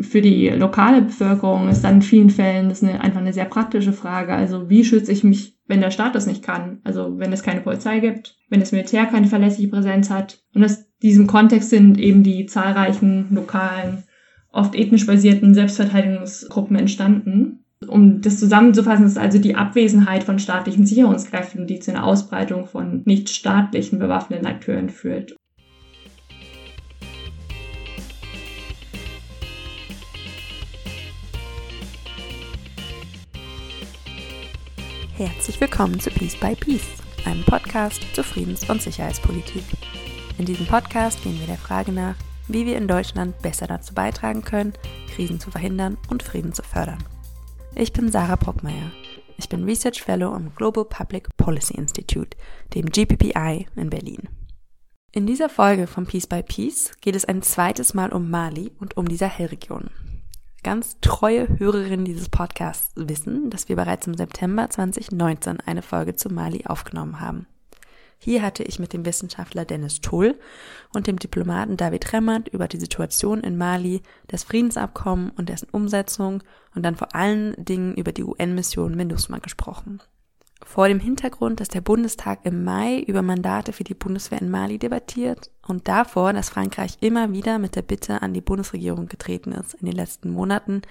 Für die lokale Bevölkerung ist dann in vielen Fällen das eine, einfach eine sehr praktische Frage. Also wie schütze ich mich, wenn der Staat das nicht kann? Also wenn es keine Polizei gibt, wenn das Militär keine verlässliche Präsenz hat. Und aus diesem Kontext sind eben die zahlreichen lokalen, oft ethnisch basierten Selbstverteidigungsgruppen entstanden. Um das zusammenzufassen, ist also die Abwesenheit von staatlichen Sicherungskräften, die zu einer Ausbreitung von nicht staatlichen bewaffneten Akteuren führt. Herzlich willkommen zu Peace by Peace, einem Podcast zur Friedens- und Sicherheitspolitik. In diesem Podcast gehen wir der Frage nach, wie wir in Deutschland besser dazu beitragen können, Krisen zu verhindern und Frieden zu fördern. Ich bin Sarah Brockmeier. Ich bin Research Fellow am Global Public Policy Institute, dem GPPI in Berlin. In dieser Folge von Peace by Peace geht es ein zweites Mal um Mali und um die Sahelregion. Ganz treue Hörerinnen dieses Podcasts wissen, dass wir bereits im September 2019 eine Folge zu Mali aufgenommen haben. Hier hatte ich mit dem Wissenschaftler Dennis Tull und dem Diplomaten David Remmert über die Situation in Mali, das Friedensabkommen und dessen Umsetzung und dann vor allen Dingen über die UN-Mission MINUSMA gesprochen vor dem Hintergrund, dass der Bundestag im Mai über Mandate für die Bundeswehr in Mali debattiert und davor, dass Frankreich immer wieder mit der Bitte an die Bundesregierung getreten ist, in den letzten Monaten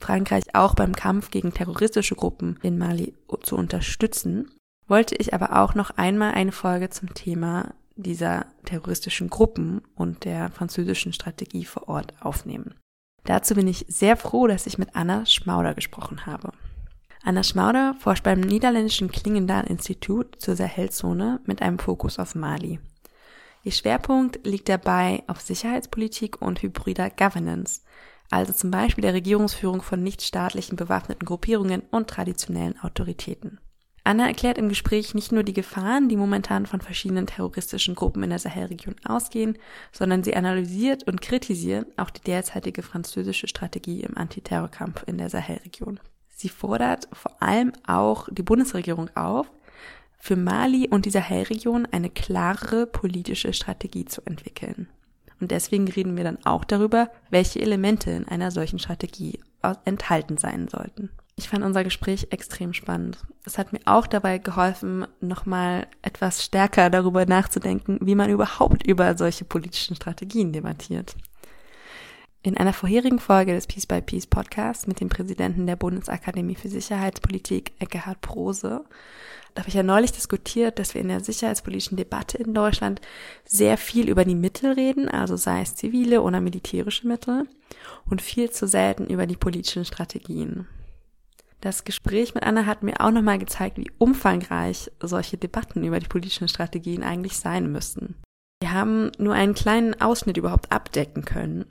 Frankreich auch beim Kampf gegen terroristische Gruppen in Mali zu unterstützen, wollte ich aber auch noch einmal eine Folge zum Thema dieser terroristischen Gruppen und der französischen Strategie vor Ort aufnehmen. Dazu bin ich sehr froh, dass ich mit Anna Schmauder gesprochen habe. Anna Schmauder forscht beim niederländischen Klingendahl-Institut zur Sahelzone mit einem Fokus auf Mali. Ihr Schwerpunkt liegt dabei auf Sicherheitspolitik und hybrider Governance, also zum Beispiel der Regierungsführung von nichtstaatlichen bewaffneten Gruppierungen und traditionellen Autoritäten. Anna erklärt im Gespräch nicht nur die Gefahren, die momentan von verschiedenen terroristischen Gruppen in der Sahelregion ausgehen, sondern sie analysiert und kritisiert auch die derzeitige französische Strategie im Antiterrorkampf in der Sahelregion. Sie fordert vor allem auch die Bundesregierung auf, für Mali und die Sahelregion eine klarere politische Strategie zu entwickeln. Und deswegen reden wir dann auch darüber, welche Elemente in einer solchen Strategie enthalten sein sollten. Ich fand unser Gespräch extrem spannend. Es hat mir auch dabei geholfen, nochmal etwas stärker darüber nachzudenken, wie man überhaupt über solche politischen Strategien debattiert. In einer vorherigen Folge des Peace by Peace Podcasts mit dem Präsidenten der Bundesakademie für Sicherheitspolitik, Eckehard Prose, habe ich ja neulich diskutiert, dass wir in der sicherheitspolitischen Debatte in Deutschland sehr viel über die Mittel reden, also sei es zivile oder militärische Mittel, und viel zu selten über die politischen Strategien. Das Gespräch mit Anna hat mir auch nochmal gezeigt, wie umfangreich solche Debatten über die politischen Strategien eigentlich sein müssen. Wir haben nur einen kleinen Ausschnitt überhaupt abdecken können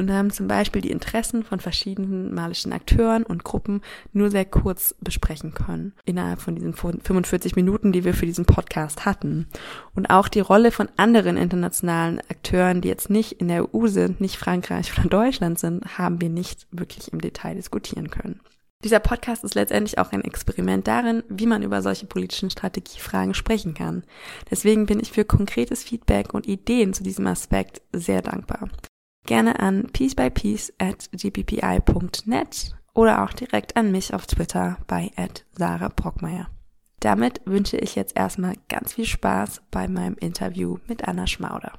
und haben zum Beispiel die Interessen von verschiedenen malischen Akteuren und Gruppen nur sehr kurz besprechen können, innerhalb von diesen 45 Minuten, die wir für diesen Podcast hatten. Und auch die Rolle von anderen internationalen Akteuren, die jetzt nicht in der EU sind, nicht Frankreich oder Deutschland sind, haben wir nicht wirklich im Detail diskutieren können. Dieser Podcast ist letztendlich auch ein Experiment darin, wie man über solche politischen Strategiefragen sprechen kann. Deswegen bin ich für konkretes Feedback und Ideen zu diesem Aspekt sehr dankbar gerne an piecebypiece at gppi.net oder auch direkt an mich auf Twitter bei at Sarah Brockmeier. Damit wünsche ich jetzt erstmal ganz viel Spaß bei meinem Interview mit Anna Schmauder.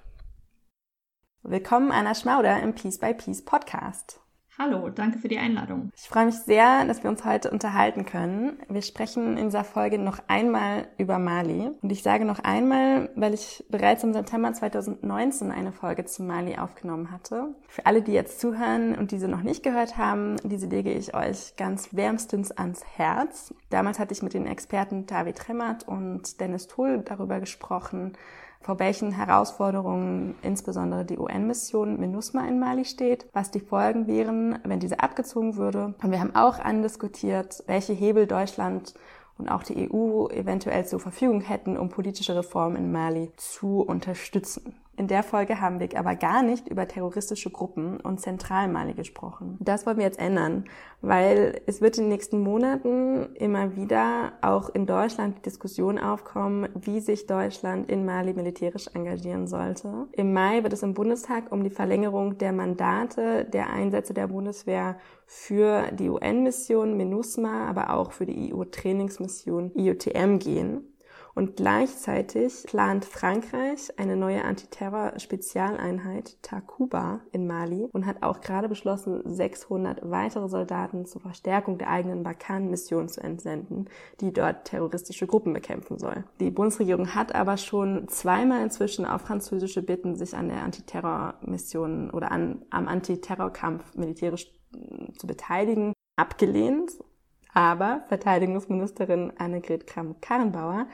Willkommen Anna Schmauder im Piece by Piece Podcast. Hallo, danke für die Einladung. Ich freue mich sehr, dass wir uns heute unterhalten können. Wir sprechen in dieser Folge noch einmal über Mali. Und ich sage noch einmal, weil ich bereits im September 2019 eine Folge zu Mali aufgenommen hatte. Für alle, die jetzt zuhören und diese noch nicht gehört haben, diese lege ich euch ganz wärmstens ans Herz. Damals hatte ich mit den Experten David Tremmert und Dennis Tull darüber gesprochen, vor welchen Herausforderungen insbesondere die UN-Mission MINUSMA in Mali steht, was die Folgen wären, wenn diese abgezogen würde. Und wir haben auch andiskutiert, welche Hebel Deutschland und auch die EU eventuell zur Verfügung hätten, um politische Reformen in Mali zu unterstützen. In der Folge haben wir aber gar nicht über terroristische Gruppen und Zentralmali gesprochen. Das wollen wir jetzt ändern, weil es wird in den nächsten Monaten immer wieder auch in Deutschland die Diskussion aufkommen, wie sich Deutschland in Mali militärisch engagieren sollte. Im Mai wird es im Bundestag um die Verlängerung der Mandate der Einsätze der Bundeswehr für die UN-Mission MINUSMA, aber auch für die EU-Trainingsmission IUTM gehen. Und gleichzeitig plant Frankreich eine neue Antiterror-Spezialeinheit Takuba in Mali und hat auch gerade beschlossen, 600 weitere Soldaten zur Verstärkung der eigenen Barkan-Mission zu entsenden, die dort terroristische Gruppen bekämpfen soll. Die Bundesregierung hat aber schon zweimal inzwischen auf französische Bitten, sich an der Antiterror-Mission oder an, am Antiterrorkampf militärisch zu beteiligen, abgelehnt. Aber Verteidigungsministerin Annegret Kramp-Karrenbauer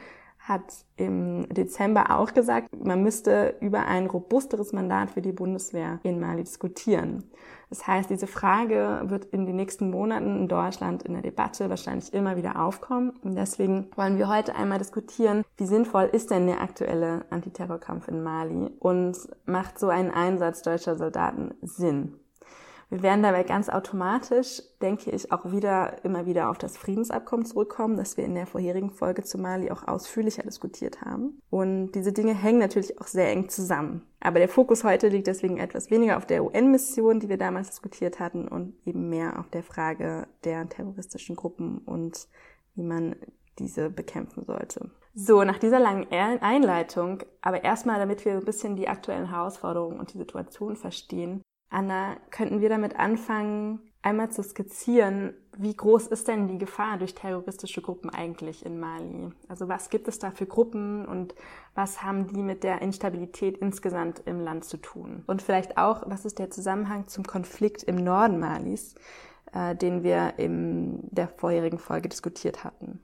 hat im Dezember auch gesagt, man müsste über ein robusteres Mandat für die Bundeswehr in Mali diskutieren. Das heißt, diese Frage wird in den nächsten Monaten in Deutschland in der Debatte wahrscheinlich immer wieder aufkommen. Und deswegen wollen wir heute einmal diskutieren, wie sinnvoll ist denn der aktuelle Antiterrorkampf in Mali und macht so ein Einsatz deutscher Soldaten Sinn? Wir werden dabei ganz automatisch, denke ich, auch wieder immer wieder auf das Friedensabkommen zurückkommen, das wir in der vorherigen Folge zu Mali auch ausführlicher diskutiert haben. Und diese Dinge hängen natürlich auch sehr eng zusammen. Aber der Fokus heute liegt deswegen etwas weniger auf der UN-Mission, die wir damals diskutiert hatten, und eben mehr auf der Frage der terroristischen Gruppen und wie man diese bekämpfen sollte. So, nach dieser langen Einleitung, aber erstmal, damit wir ein bisschen die aktuellen Herausforderungen und die Situation verstehen, Anna, könnten wir damit anfangen, einmal zu skizzieren, wie groß ist denn die Gefahr durch terroristische Gruppen eigentlich in Mali? Also was gibt es da für Gruppen und was haben die mit der Instabilität insgesamt im Land zu tun? Und vielleicht auch, was ist der Zusammenhang zum Konflikt im Norden Malis, äh, den wir in der vorherigen Folge diskutiert hatten?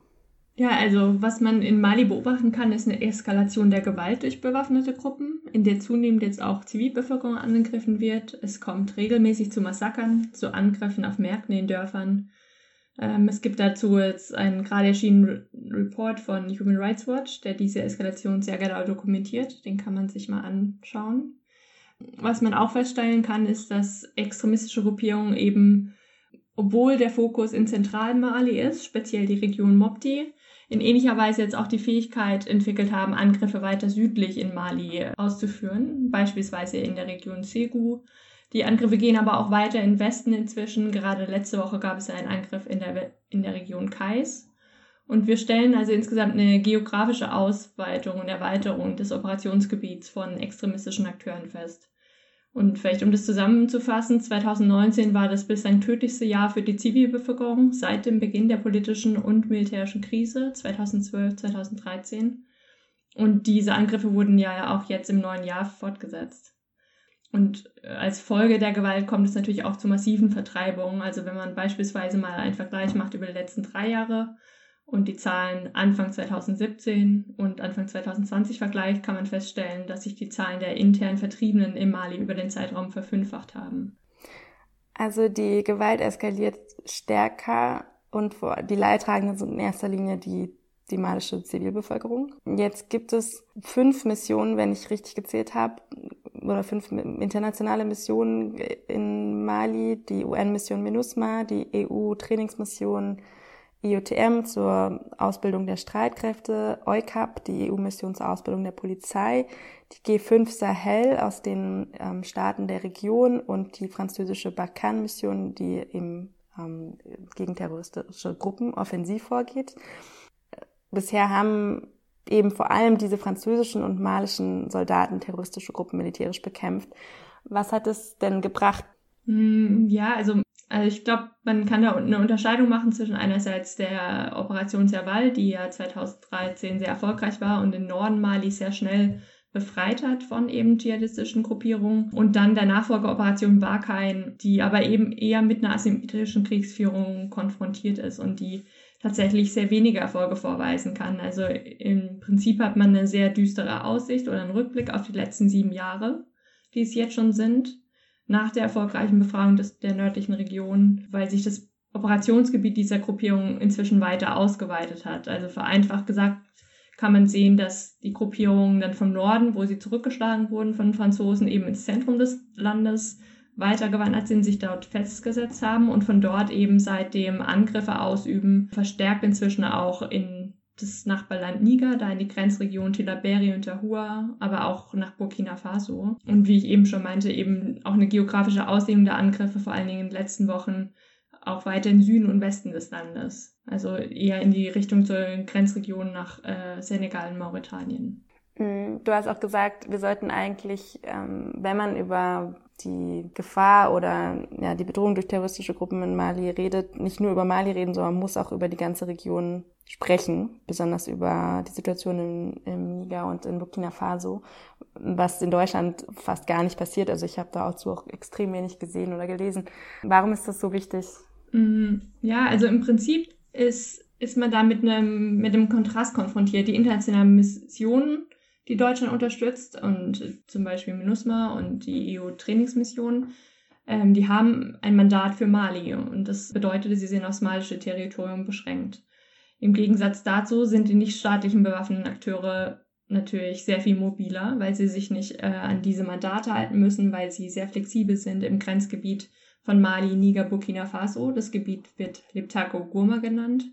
Ja, also was man in Mali beobachten kann, ist eine Eskalation der Gewalt durch bewaffnete Gruppen, in der zunehmend jetzt auch Zivilbevölkerung angegriffen wird. Es kommt regelmäßig zu Massakern, zu Angriffen auf Märkten in Dörfern. Ähm, es gibt dazu jetzt einen gerade erschienenen Report von Human Rights Watch, der diese Eskalation sehr genau dokumentiert. Den kann man sich mal anschauen. Was man auch feststellen kann, ist, dass extremistische Gruppierungen eben, obwohl der Fokus in Zentralmali ist, speziell die Region Mopti, in ähnlicher Weise jetzt auch die Fähigkeit entwickelt haben, Angriffe weiter südlich in Mali auszuführen, beispielsweise in der Region Segu. Die Angriffe gehen aber auch weiter in Westen inzwischen. Gerade letzte Woche gab es einen Angriff in der, in der Region Kais. Und wir stellen also insgesamt eine geografische Ausweitung und Erweiterung des Operationsgebiets von extremistischen Akteuren fest. Und vielleicht um das zusammenzufassen, 2019 war das bislang tödlichste Jahr für die Zivilbevölkerung seit dem Beginn der politischen und militärischen Krise 2012, 2013. Und diese Angriffe wurden ja auch jetzt im neuen Jahr fortgesetzt. Und als Folge der Gewalt kommt es natürlich auch zu massiven Vertreibungen. Also wenn man beispielsweise mal einen Vergleich macht über die letzten drei Jahre, und die Zahlen Anfang 2017 und Anfang 2020 vergleicht, kann man feststellen, dass sich die Zahlen der intern Vertriebenen im Mali über den Zeitraum verfünffacht haben. Also die Gewalt eskaliert stärker und die Leidtragenden sind in erster Linie die, die malische Zivilbevölkerung. Jetzt gibt es fünf Missionen, wenn ich richtig gezählt habe, oder fünf internationale Missionen in Mali, die UN-Mission MINUSMA, die EU-Trainingsmission IOTM zur Ausbildung der Streitkräfte, EUCAP, die EU-Mission zur Ausbildung der Polizei, die G5 Sahel aus den ähm, Staaten der Region und die französische Barkhane-Mission, die eben ähm, gegen terroristische Gruppen offensiv vorgeht. Bisher haben eben vor allem diese französischen und malischen Soldaten terroristische Gruppen militärisch bekämpft. Was hat es denn gebracht? Hm, ja, also also ich glaube, man kann da eine Unterscheidung machen zwischen einerseits der Operation Serval, die ja 2013 sehr erfolgreich war und den Norden Mali sehr schnell befreit hat von eben dschihadistischen Gruppierungen und dann der Nachfolgeoperation Barkhane, die aber eben eher mit einer asymmetrischen Kriegsführung konfrontiert ist und die tatsächlich sehr wenige Erfolge vorweisen kann. Also im Prinzip hat man eine sehr düstere Aussicht oder einen Rückblick auf die letzten sieben Jahre, die es jetzt schon sind nach der erfolgreichen Befragung des, der nördlichen Region, weil sich das Operationsgebiet dieser Gruppierung inzwischen weiter ausgeweitet hat. Also vereinfacht gesagt kann man sehen, dass die Gruppierungen dann vom Norden, wo sie zurückgeschlagen wurden von Franzosen, eben ins Zentrum des Landes weitergewandert sind, sich dort festgesetzt haben und von dort eben seitdem Angriffe ausüben, verstärkt inzwischen auch in das Nachbarland Niger, da in die Grenzregion Tilaberi und Tahua, aber auch nach Burkina Faso. Und wie ich eben schon meinte, eben auch eine geografische Ausdehnung der Angriffe, vor allen Dingen in den letzten Wochen, auch weiter im Süden und Westen des Landes. Also eher in die Richtung zur Grenzregion nach äh, Senegal und Mauretanien. Mm, du hast auch gesagt, wir sollten eigentlich, ähm, wenn man über die Gefahr oder ja, die Bedrohung durch terroristische Gruppen in Mali redet, nicht nur über Mali reden, sondern muss auch über die ganze Region sprechen, besonders über die Situation im, im Niger und in Burkina Faso, was in Deutschland fast gar nicht passiert. Also ich habe da dazu auch extrem wenig gesehen oder gelesen. Warum ist das so wichtig? Mm, ja, also im Prinzip ist, ist man da mit einem, mit einem Kontrast konfrontiert. Die internationalen Missionen die Deutschland unterstützt und zum Beispiel MINUSMA und die EU-Trainingsmission, ähm, die haben ein Mandat für Mali und das bedeutet, sie sind aufs malische Territorium beschränkt. Im Gegensatz dazu sind die nichtstaatlichen bewaffneten Akteure natürlich sehr viel mobiler, weil sie sich nicht äh, an diese Mandate halten müssen, weil sie sehr flexibel sind im Grenzgebiet von Mali, Niger, Burkina Faso. Das Gebiet wird Liptako Goma genannt.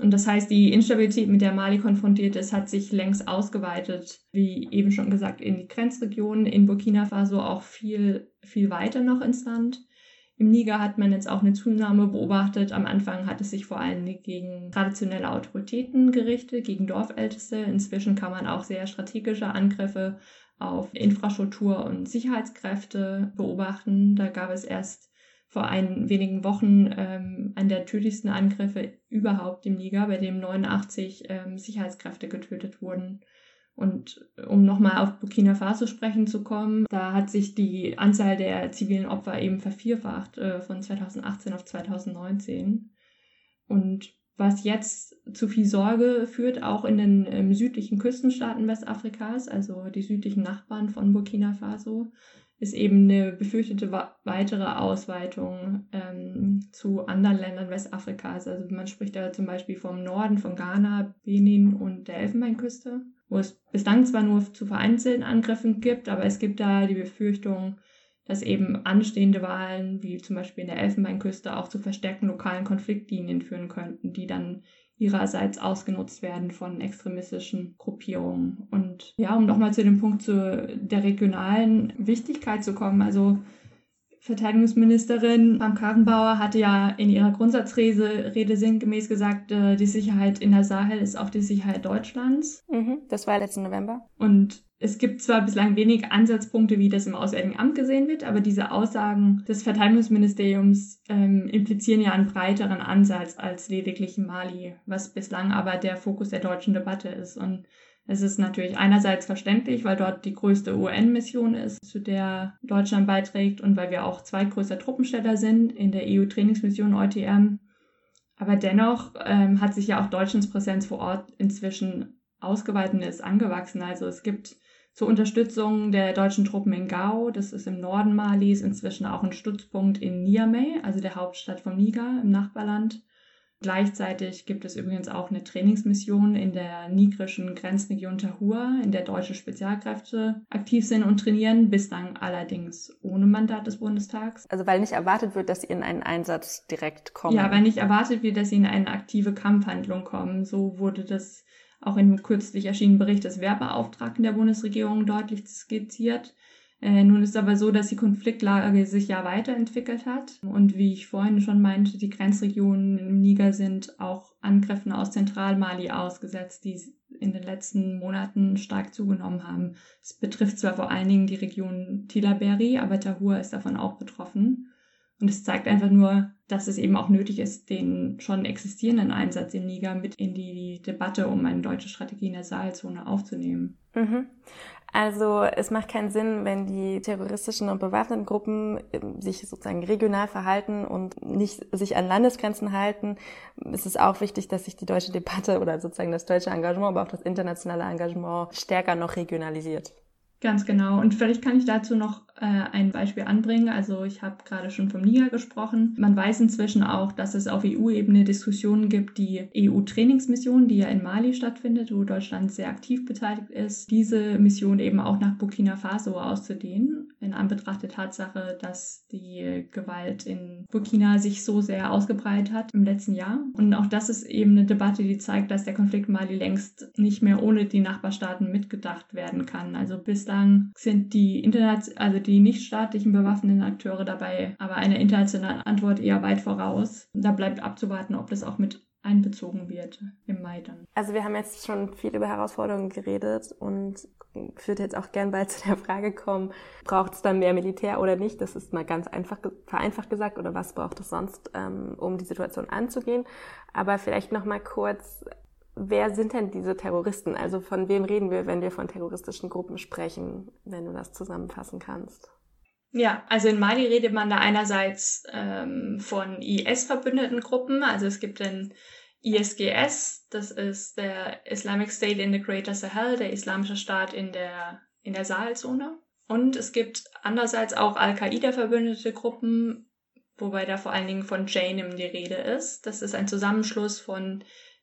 Und das heißt, die Instabilität, mit der Mali konfrontiert ist, hat sich längst ausgeweitet, wie eben schon gesagt, in die Grenzregionen, in Burkina Faso auch viel, viel weiter noch ins Land. Im Niger hat man jetzt auch eine Zunahme beobachtet. Am Anfang hat es sich vor allem gegen traditionelle Autoritäten gerichtet, gegen Dorfälteste. Inzwischen kann man auch sehr strategische Angriffe auf Infrastruktur und Sicherheitskräfte beobachten. Da gab es erst vor ein, wenigen Wochen ähm, an der tödlichsten Angriffe überhaupt im Niger, bei dem 89 ähm, Sicherheitskräfte getötet wurden. Und um nochmal auf Burkina Faso sprechen zu kommen, da hat sich die Anzahl der zivilen Opfer eben vervierfacht äh, von 2018 auf 2019. Und was jetzt zu viel Sorge führt, auch in den ähm, südlichen Küstenstaaten Westafrikas, also die südlichen Nachbarn von Burkina Faso, ist eben eine befürchtete weitere Ausweitung ähm, zu anderen Ländern Westafrikas. Also man spricht da zum Beispiel vom Norden von Ghana, Benin und der Elfenbeinküste, wo es bislang zwar nur zu vereinzelten Angriffen gibt, aber es gibt da die Befürchtung, dass eben anstehende Wahlen, wie zum Beispiel in der Elfenbeinküste, auch zu verstärkten lokalen Konfliktlinien führen könnten, die dann ihrerseits ausgenutzt werden von extremistischen Gruppierungen. Und ja, um nochmal zu dem Punkt zu der regionalen Wichtigkeit zu kommen, also Verteidigungsministerin Pam Karrenbauer hatte ja in ihrer Grundsatzrede Rede sinngemäß gesagt, äh, die Sicherheit in der Sahel ist auch die Sicherheit Deutschlands. Mhm, das war letzten November. Und es gibt zwar bislang wenig Ansatzpunkte, wie das im Auswärtigen Amt gesehen wird, aber diese Aussagen des Verteidigungsministeriums ähm, implizieren ja einen breiteren Ansatz als lediglich Mali, was bislang aber der Fokus der deutschen Debatte ist. Und es ist natürlich einerseits verständlich, weil dort die größte UN-Mission ist, zu der Deutschland beiträgt und weil wir auch zweitgrößter Truppensteller sind in der EU-Trainingsmission EUTM. Aber dennoch ähm, hat sich ja auch Deutschlands Präsenz vor Ort inzwischen ausgeweitet und ist angewachsen. Also es gibt zur Unterstützung der deutschen Truppen in Gao, das ist im Norden Malis, inzwischen auch ein Stützpunkt in Niamey, also der Hauptstadt von Niger im Nachbarland. Gleichzeitig gibt es übrigens auch eine Trainingsmission in der nigrischen Grenzregion Tahua, in der deutsche Spezialkräfte aktiv sind und trainieren, bislang allerdings ohne Mandat des Bundestags. Also weil nicht erwartet wird, dass sie in einen Einsatz direkt kommen. Ja, weil nicht erwartet wird, dass sie in eine aktive Kampfhandlung kommen. So wurde das auch in dem kürzlich erschienenen Bericht des Wehrbeauftragten der Bundesregierung deutlich skizziert. Äh, nun ist aber so, dass die Konfliktlage sich ja weiterentwickelt hat. Und wie ich vorhin schon meinte, die Grenzregionen im Niger sind auch Angriffen aus Zentralmali ausgesetzt, die in den letzten Monaten stark zugenommen haben. Es betrifft zwar vor allen Dingen die Region Tilaberi, aber Tahua ist davon auch betroffen. Und es zeigt einfach nur, dass es eben auch nötig ist, den schon existierenden Einsatz im Niger mit in die Debatte um eine deutsche Strategie in der Sahelzone aufzunehmen. Mhm. Also es macht keinen Sinn, wenn die terroristischen und bewaffneten Gruppen ähm, sich sozusagen regional verhalten und nicht sich an Landesgrenzen halten. Es ist auch wichtig, dass sich die deutsche Debatte oder sozusagen das deutsche Engagement, aber auch das internationale Engagement stärker noch regionalisiert. Ganz genau. Und vielleicht kann ich dazu noch ein Beispiel anbringen. Also ich habe gerade schon vom Niger gesprochen. Man weiß inzwischen auch, dass es auf EU-Ebene Diskussionen gibt, die EU-Trainingsmission, die ja in Mali stattfindet, wo Deutschland sehr aktiv beteiligt ist, diese Mission eben auch nach Burkina Faso auszudehnen, in Anbetracht der Tatsache, dass die Gewalt in Burkina sich so sehr ausgebreitet hat im letzten Jahr. Und auch das ist eben eine Debatte, die zeigt, dass der Konflikt Mali längst nicht mehr ohne die Nachbarstaaten mitgedacht werden kann. Also bislang sind die Internet, also die nichtstaatlichen bewaffneten Akteure dabei, aber eine internationale Antwort eher weit voraus. Da bleibt abzuwarten, ob das auch mit einbezogen wird im Mai dann. Also wir haben jetzt schon viel über Herausforderungen geredet und ich würde jetzt auch gern bald zu der Frage kommen, braucht es dann mehr Militär oder nicht? Das ist mal ganz einfach vereinfacht gesagt oder was braucht es sonst, ähm, um die Situation anzugehen? Aber vielleicht noch mal kurz, wer sind denn diese Terroristen? Also von wem reden wir, wenn wir von terroristischen Gruppen sprechen, wenn du das zusammenfassen kannst? Ja, also in Mali redet man da einerseits ähm, von IS-verbündeten Gruppen. Also es gibt den ISGS, das ist der Islamic State in the Greater Sahel, der islamische Staat in der, in der Sahelzone. Und es gibt andererseits auch Al-Qaida-verbündete Gruppen, wobei da vor allen Dingen von Jainim die Rede ist. Das ist ein Zusammenschluss von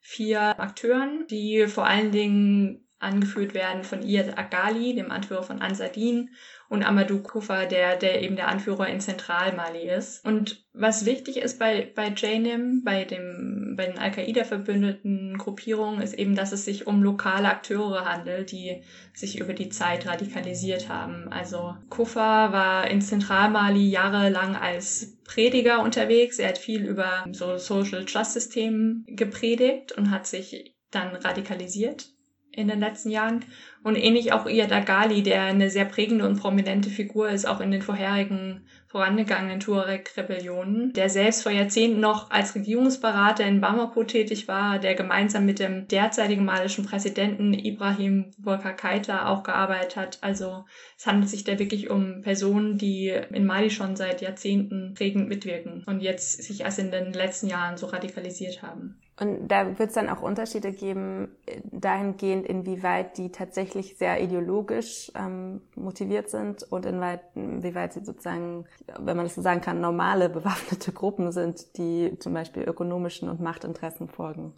vier Akteuren, die vor allen Dingen angeführt werden von Iyad Agali, dem Anführer von Ansadin, und Amadou Kufa, der, der eben der Anführer in Zentralmali ist. Und was wichtig ist bei, bei JNIM, bei, dem, bei den Al-Qaida-verbündeten Gruppierungen, ist eben, dass es sich um lokale Akteure handelt, die sich über die Zeit radikalisiert haben. Also Kufa war in Zentralmali jahrelang als Prediger unterwegs. Er hat viel über so Social Justice Themen gepredigt und hat sich dann radikalisiert in den letzten Jahren. Und ähnlich auch Iyad Agali, der eine sehr prägende und prominente Figur ist, auch in den vorherigen vorangegangenen Tuareg-Rebellionen, der selbst vor Jahrzehnten noch als Regierungsberater in Bamako tätig war, der gemeinsam mit dem derzeitigen malischen Präsidenten Ibrahim Boubacar Keita auch gearbeitet hat. Also es handelt sich da wirklich um Personen, die in Mali schon seit Jahrzehnten prägend mitwirken und jetzt sich erst in den letzten Jahren so radikalisiert haben. Und da wird es dann auch Unterschiede geben, äh, dahingehend, inwieweit die tatsächlich sehr ideologisch ähm, motiviert sind und inwieweit, inwieweit sie sozusagen, wenn man das so sagen kann, normale bewaffnete Gruppen sind, die zum Beispiel ökonomischen und Machtinteressen folgen.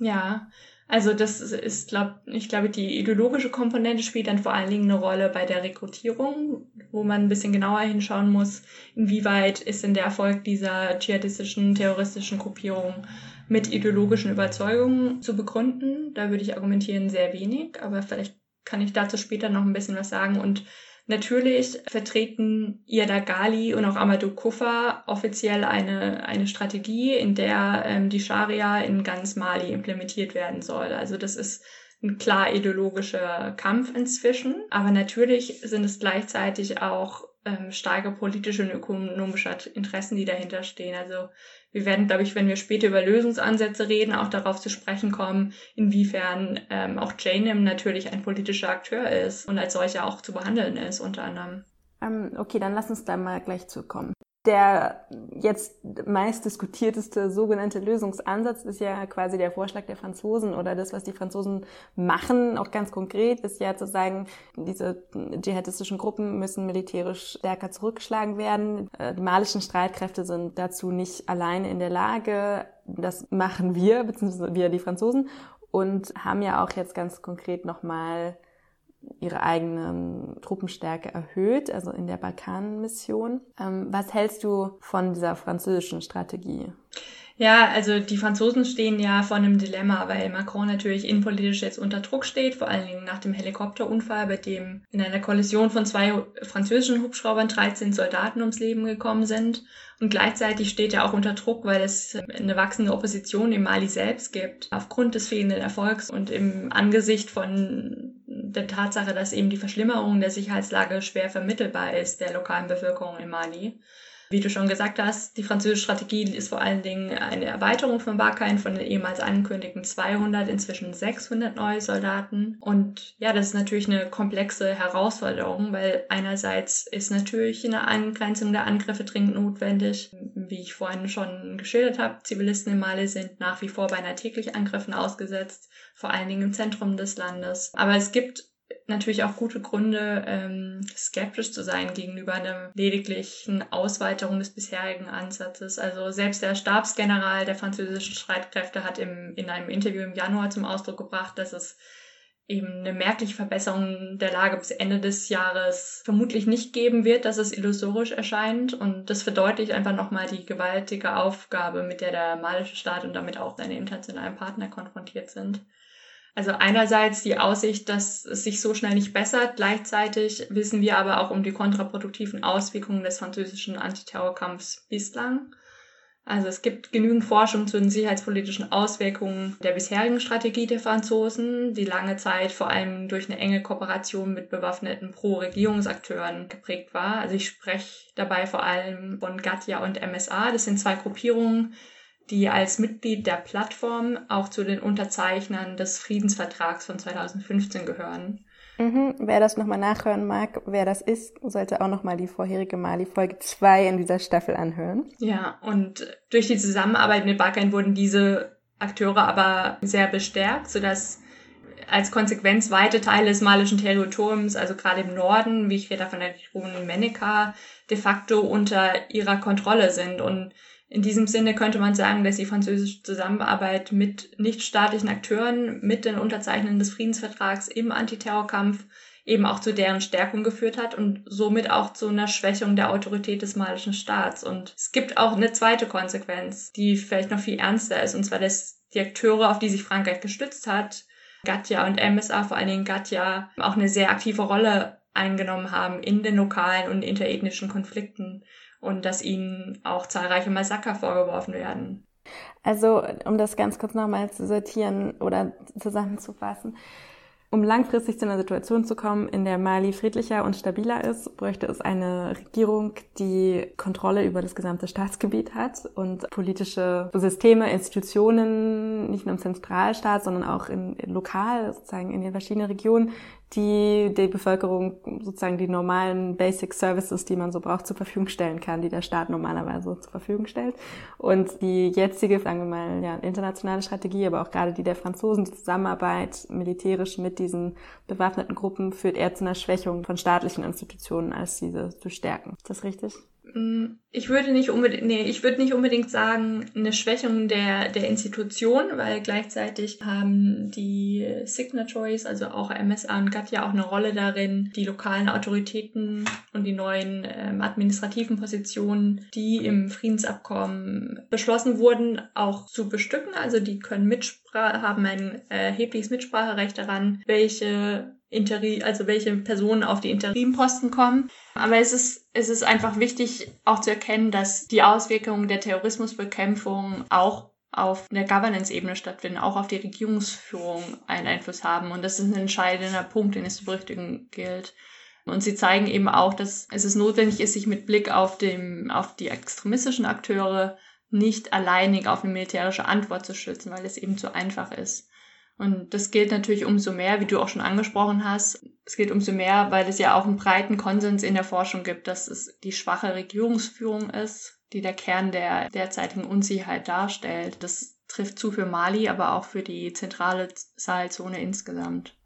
Ja, also das ist, glaub, ich glaube, die ideologische Komponente spielt dann vor allen Dingen eine Rolle bei der Rekrutierung, wo man ein bisschen genauer hinschauen muss, inwieweit ist denn der Erfolg dieser dschihadistischen, terroristischen Gruppierung mit ideologischen Überzeugungen zu begründen. Da würde ich argumentieren sehr wenig, aber vielleicht kann ich dazu später noch ein bisschen was sagen. Und natürlich vertreten Iyada Gali und auch Amadou Kufa offiziell eine, eine Strategie, in der ähm, die Scharia in ganz Mali implementiert werden soll. Also das ist ein klar ideologischer Kampf inzwischen. Aber natürlich sind es gleichzeitig auch ähm, starke politische und ökonomische Interessen, die dahinter stehen. Also wir werden, glaube ich, wenn wir später über Lösungsansätze reden, auch darauf zu sprechen kommen, inwiefern ähm, auch JNIM natürlich ein politischer Akteur ist und als solcher auch zu behandeln ist, unter anderem. Ähm, okay, dann lass uns da mal gleich zukommen. Der jetzt meist diskutierteste sogenannte Lösungsansatz ist ja quasi der Vorschlag der Franzosen oder das, was die Franzosen machen, auch ganz konkret, ist ja zu sagen, diese dschihadistischen Gruppen müssen militärisch stärker zurückgeschlagen werden. Äh, die malischen Streitkräfte sind dazu nicht alleine in der Lage. Das machen wir, beziehungsweise wir die Franzosen und haben ja auch jetzt ganz konkret nochmal ihre eigene Truppenstärke erhöht, also in der Balkanmission. Ähm, was hältst du von dieser französischen Strategie? Ja, also die Franzosen stehen ja vor einem Dilemma, weil Macron natürlich innenpolitisch jetzt unter Druck steht, vor allen Dingen nach dem Helikopterunfall, bei dem in einer Kollision von zwei französischen Hubschraubern 13 Soldaten ums Leben gekommen sind. Und gleichzeitig steht er auch unter Druck, weil es eine wachsende Opposition im Mali selbst gibt, aufgrund des fehlenden Erfolgs und im Angesicht von der Tatsache, dass eben die Verschlimmerung der Sicherheitslage schwer vermittelbar ist der lokalen Bevölkerung in Mali. Wie du schon gesagt hast, die französische Strategie ist vor allen Dingen eine Erweiterung von Barkhane von den ehemals angekündigten 200, inzwischen 600 neue Soldaten. Und ja, das ist natürlich eine komplexe Herausforderung, weil einerseits ist natürlich eine Angrenzung der Angriffe dringend notwendig. Wie ich vorhin schon geschildert habe, Zivilisten in Mali sind nach wie vor beinahe täglich Angriffen ausgesetzt, vor allen Dingen im Zentrum des Landes. Aber es gibt natürlich auch gute Gründe, ähm, skeptisch zu sein gegenüber einer lediglichen Ausweiterung des bisherigen Ansatzes. Also selbst der Stabsgeneral der französischen Streitkräfte hat im, in einem Interview im Januar zum Ausdruck gebracht, dass es eben eine merkliche Verbesserung der Lage bis Ende des Jahres vermutlich nicht geben wird, dass es illusorisch erscheint. Und das verdeutlicht einfach nochmal die gewaltige Aufgabe, mit der der malische Staat und damit auch seine internationalen Partner konfrontiert sind. Also einerseits die Aussicht, dass es sich so schnell nicht bessert. Gleichzeitig wissen wir aber auch um die kontraproduktiven Auswirkungen des französischen Antiterrorkampfs bislang. Also es gibt genügend Forschung zu den sicherheitspolitischen Auswirkungen der bisherigen Strategie der Franzosen, die lange Zeit vor allem durch eine enge Kooperation mit bewaffneten Pro-Regierungsakteuren geprägt war. Also ich spreche dabei vor allem von Gatia und MSA. Das sind zwei Gruppierungen, die als Mitglied der Plattform auch zu den Unterzeichnern des Friedensvertrags von 2015 gehören. Mhm. Wer das nochmal nachhören mag, wer das ist, sollte auch nochmal die vorherige Mali Folge 2 in dieser Staffel anhören. Ja, und durch die Zusammenarbeit mit Barkane wurden diese Akteure aber sehr bestärkt, sodass als Konsequenz weite Teile des malischen Territoriums, also gerade im Norden, wie ich rede von der Region Meneka, de facto unter ihrer Kontrolle sind. Und in diesem Sinne könnte man sagen, dass die französische Zusammenarbeit mit nichtstaatlichen Akteuren, mit den Unterzeichnern des Friedensvertrags im Antiterrorkampf eben auch zu deren Stärkung geführt hat und somit auch zu einer Schwächung der Autorität des malischen Staats. Und es gibt auch eine zweite Konsequenz, die vielleicht noch viel ernster ist, und zwar, dass die Akteure, auf die sich Frankreich gestützt hat, Gatja und MSA, vor allen Dingen Gatja, auch eine sehr aktive Rolle eingenommen haben in den lokalen und interethnischen Konflikten und dass ihnen auch zahlreiche Massaker vorgeworfen werden. Also, um das ganz kurz nochmal zu sortieren oder zusammenzufassen. Um langfristig zu einer Situation zu kommen, in der Mali friedlicher und stabiler ist, bräuchte es eine Regierung, die Kontrolle über das gesamte Staatsgebiet hat und politische Systeme, Institutionen, nicht nur im Zentralstaat, sondern auch in, in lokal, sozusagen in den verschiedenen Regionen, die die Bevölkerung sozusagen die normalen Basic Services, die man so braucht, zur Verfügung stellen kann, die der Staat normalerweise zur Verfügung stellt. Und die jetzige, sagen wir mal, ja, internationale Strategie, aber auch gerade die der Franzosen, die Zusammenarbeit militärisch mit diesen bewaffneten Gruppen führt eher zu einer Schwächung von staatlichen Institutionen, als diese zu stärken. Ist das richtig? Mm, ich würde nicht unbedingt, nee, ich würde nicht unbedingt sagen, eine Schwächung der, der Institution, weil gleichzeitig haben die Signatories, also auch MSA und GATT ja auch eine Rolle darin, die lokalen Autoritäten und die neuen ähm, administrativen Positionen, die im Friedensabkommen beschlossen wurden, auch zu bestücken. Also die können Mitsprache, haben ein erhebliches Mitspracherecht daran, welche Interi also welche Personen auf die Interimposten kommen. Aber es ist, es ist einfach wichtig auch zu erkennen, dass die Auswirkungen der Terrorismusbekämpfung auch auf der Governance-Ebene stattfinden, auch auf die Regierungsführung einen Einfluss haben. Und das ist ein entscheidender Punkt, den es zu berücksichtigen gilt. Und sie zeigen eben auch, dass es notwendig ist, sich mit Blick auf, dem, auf die extremistischen Akteure nicht alleinig auf eine militärische Antwort zu schützen, weil es eben zu einfach ist. Und das gilt natürlich umso mehr, wie du auch schon angesprochen hast. Es gilt umso mehr, weil es ja auch einen breiten Konsens in der Forschung gibt, dass es die schwache Regierungsführung ist, die der Kern der derzeitigen Unsicherheit darstellt. Das trifft zu für Mali, aber auch für die zentrale Sahelzone insgesamt.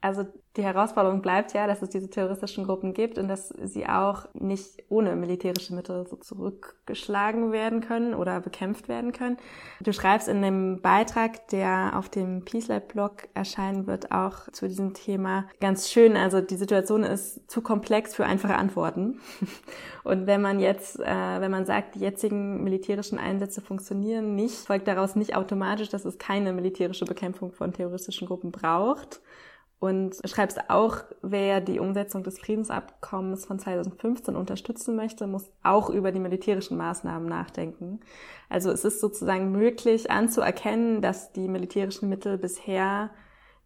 Also die Herausforderung bleibt ja, dass es diese terroristischen Gruppen gibt und dass sie auch nicht ohne militärische Mittel so zurückgeschlagen werden können oder bekämpft werden können. Du schreibst in dem Beitrag, der auf dem Peace Lab Blog erscheinen wird, auch zu diesem Thema ganz schön. Also die Situation ist zu komplex für einfache Antworten. Und wenn man jetzt, äh, wenn man sagt, die jetzigen militärischen Einsätze funktionieren nicht, folgt daraus nicht automatisch, dass es keine militärische Bekämpfung von terroristischen Gruppen braucht und schreibst auch, wer die Umsetzung des Friedensabkommens von 2015 unterstützen möchte, muss auch über die militärischen Maßnahmen nachdenken. Also es ist sozusagen möglich anzuerkennen, dass die militärischen Mittel bisher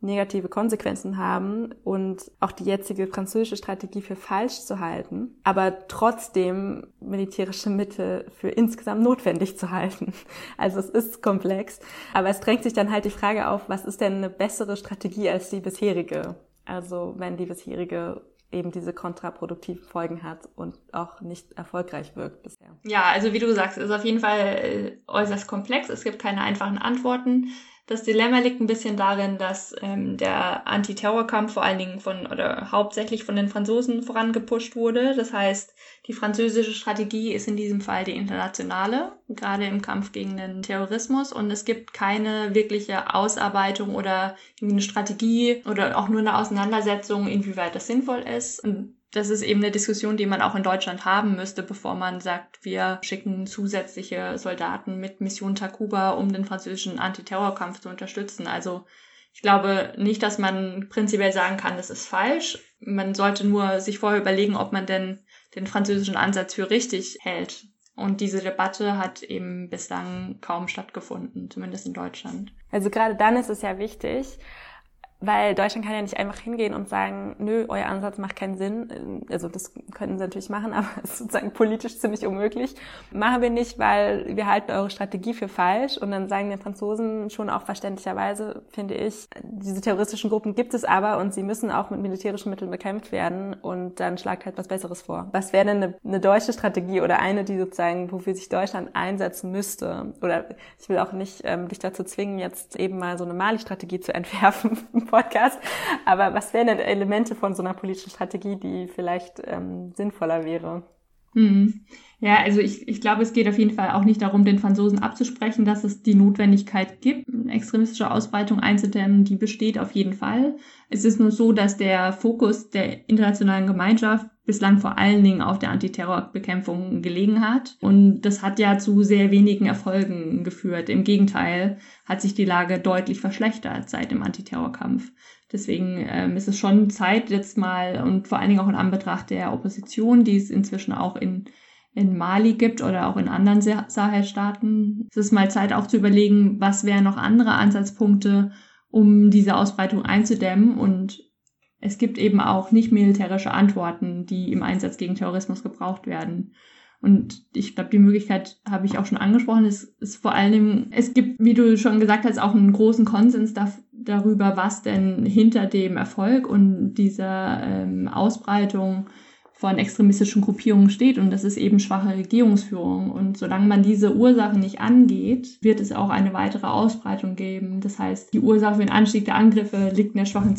negative Konsequenzen haben und auch die jetzige französische Strategie für falsch zu halten, aber trotzdem militärische Mittel für insgesamt notwendig zu halten. Also es ist komplex, aber es drängt sich dann halt die Frage auf, was ist denn eine bessere Strategie als die bisherige? Also wenn die bisherige eben diese kontraproduktiven Folgen hat und auch nicht erfolgreich wirkt bisher. Ja, also wie du sagst, ist auf jeden Fall äh, äußerst komplex. Es gibt keine einfachen Antworten. Das Dilemma liegt ein bisschen darin, dass ähm, der Antiterrorkampf vor allen Dingen von oder hauptsächlich von den Franzosen vorangepusht wurde. Das heißt, die französische Strategie ist in diesem Fall die internationale, gerade im Kampf gegen den Terrorismus. Und es gibt keine wirkliche Ausarbeitung oder eine Strategie oder auch nur eine Auseinandersetzung, inwieweit das sinnvoll ist. Und das ist eben eine Diskussion, die man auch in Deutschland haben müsste, bevor man sagt, wir schicken zusätzliche Soldaten mit Mission Takuba, um den französischen Antiterrorkampf zu unterstützen. Also ich glaube nicht, dass man prinzipiell sagen kann, das ist falsch. Man sollte nur sich vorher überlegen, ob man denn den französischen Ansatz für richtig hält. Und diese Debatte hat eben bislang kaum stattgefunden, zumindest in Deutschland. Also gerade dann ist es ja wichtig, weil Deutschland kann ja nicht einfach hingehen und sagen, nö, euer Ansatz macht keinen Sinn. Also das könnten sie natürlich machen, aber es ist sozusagen politisch ziemlich unmöglich. Machen wir nicht, weil wir halten eure Strategie für falsch. Und dann sagen die Franzosen schon auch verständlicherweise, finde ich, diese terroristischen Gruppen gibt es aber und sie müssen auch mit militärischen Mitteln bekämpft werden. Und dann schlagt halt was Besseres vor. Was wäre denn eine, eine deutsche Strategie oder eine, die sozusagen, wofür sich Deutschland einsetzen müsste? Oder ich will auch nicht ähm, dich dazu zwingen, jetzt eben mal so eine Mali-Strategie zu entwerfen Podcast. Aber was wären denn Elemente von so einer politischen Strategie, die vielleicht ähm, sinnvoller wäre? Mhm. Ja, also ich, ich glaube, es geht auf jeden Fall auch nicht darum, den Franzosen abzusprechen, dass es die Notwendigkeit gibt, extremistische Ausbreitung einzudämmen. Die besteht auf jeden Fall. Es ist nur so, dass der Fokus der internationalen Gemeinschaft bislang vor allen Dingen auf der Antiterrorbekämpfung gelegen hat. Und das hat ja zu sehr wenigen Erfolgen geführt. Im Gegenteil hat sich die Lage deutlich verschlechtert seit dem Antiterrorkampf. Deswegen ähm, ist es schon Zeit jetzt mal und vor allen Dingen auch in Anbetracht der Opposition, die es inzwischen auch in in Mali gibt oder auch in anderen Sahelstaaten. Es ist mal Zeit auch zu überlegen, was wären noch andere Ansatzpunkte, um diese Ausbreitung einzudämmen. Und es gibt eben auch nicht militärische Antworten, die im Einsatz gegen Terrorismus gebraucht werden. Und ich glaube, die Möglichkeit habe ich auch schon angesprochen. Es ist vor allem, es gibt, wie du schon gesagt hast, auch einen großen Konsens da, darüber, was denn hinter dem Erfolg und dieser ähm, Ausbreitung von extremistischen Gruppierungen steht und das ist eben schwache Regierungsführung. Und solange man diese Ursache nicht angeht, wird es auch eine weitere Ausbreitung geben. Das heißt, die Ursache für den Anstieg der Angriffe liegt in der schwachen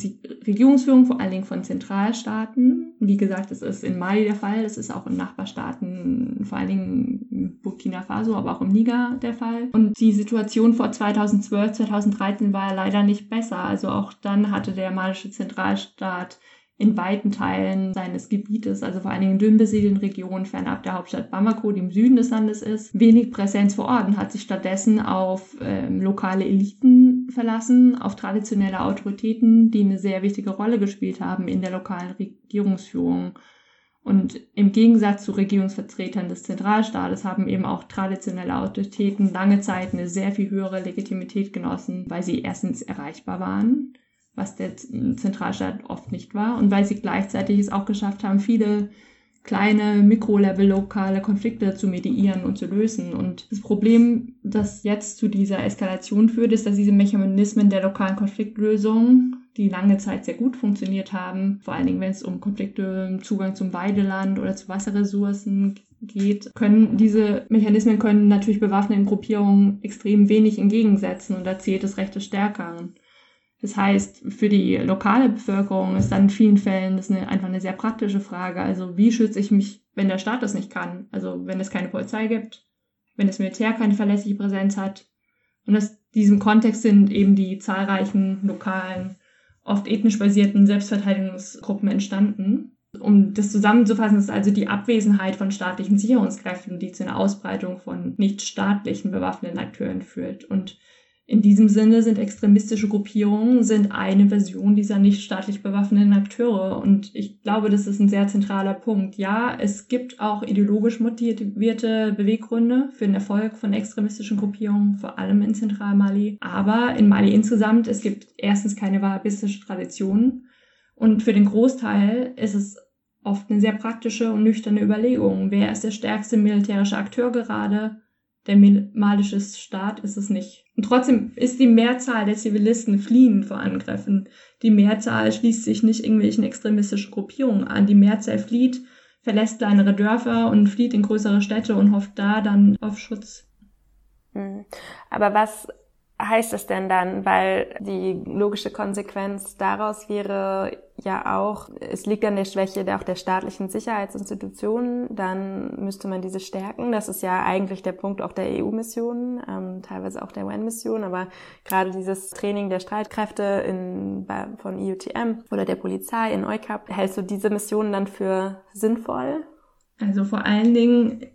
Regierungsführung, vor allen Dingen von Zentralstaaten. Wie gesagt, das ist in Mali der Fall, das ist auch in Nachbarstaaten, vor allen Dingen Burkina Faso, aber auch im Niger der Fall. Und die Situation vor 2012, 2013 war ja leider nicht besser. Also auch dann hatte der malische Zentralstaat in weiten Teilen seines Gebietes, also vor allen Dingen in dünn besiedelten Regionen fernab der Hauptstadt Bamako, die im Süden des Landes ist, wenig Präsenz vor Ort und hat sich stattdessen auf ähm, lokale Eliten verlassen, auf traditionelle Autoritäten, die eine sehr wichtige Rolle gespielt haben in der lokalen Regierungsführung. Und im Gegensatz zu Regierungsvertretern des Zentralstaates haben eben auch traditionelle Autoritäten lange Zeit eine sehr viel höhere Legitimität genossen, weil sie erstens erreichbar waren was der Zentralstaat oft nicht war. Und weil sie gleichzeitig es auch geschafft haben, viele kleine Mikrolevel lokale Konflikte zu mediieren und zu lösen. Und das Problem, das jetzt zu dieser Eskalation führt, ist, dass diese Mechanismen der lokalen Konfliktlösung, die lange Zeit sehr gut funktioniert haben, vor allen Dingen wenn es um Konflikte, Zugang zum Weideland oder zu Wasserressourcen geht, können diese Mechanismen können natürlich bewaffneten Gruppierungen extrem wenig entgegensetzen und da zählt das Recht des Stärkeren. Das heißt, für die lokale Bevölkerung ist dann in vielen Fällen das eine, einfach eine sehr praktische Frage. Also wie schütze ich mich, wenn der Staat das nicht kann? Also wenn es keine Polizei gibt, wenn das Militär keine verlässliche Präsenz hat. Und aus diesem Kontext sind eben die zahlreichen lokalen, oft ethnisch basierten Selbstverteidigungsgruppen entstanden. Um das zusammenzufassen, ist also die Abwesenheit von staatlichen Sicherungskräften, die zu einer Ausbreitung von nicht staatlichen bewaffneten Akteuren führt. Und in diesem Sinne sind extremistische Gruppierungen sind eine Version dieser nicht staatlich bewaffneten Akteure. Und ich glaube, das ist ein sehr zentraler Punkt. Ja, es gibt auch ideologisch motivierte Beweggründe für den Erfolg von extremistischen Gruppierungen, vor allem in Zentralmali. Aber in Mali insgesamt, es gibt erstens keine wahhabistische Tradition. Und für den Großteil ist es oft eine sehr praktische und nüchterne Überlegung. Wer ist der stärkste militärische Akteur gerade? Der malische Staat ist es nicht. Und trotzdem ist die Mehrzahl der Zivilisten fliehen vor Angriffen. Die Mehrzahl schließt sich nicht irgendwelchen extremistischen Gruppierungen an. Die Mehrzahl flieht, verlässt kleinere Dörfer und flieht in größere Städte und hofft da dann auf Schutz. Hm. Aber was heißt es denn dann? Weil die logische Konsequenz daraus wäre ja auch, es liegt an der Schwäche der, auch der staatlichen Sicherheitsinstitutionen, dann müsste man diese stärken. Das ist ja eigentlich der Punkt auch der EU-Missionen, ähm, teilweise auch der UN-Mission, aber gerade dieses Training der Streitkräfte in, bei, von IUTM oder der Polizei in EUCAP, hältst du diese Missionen dann für sinnvoll? Also vor allen Dingen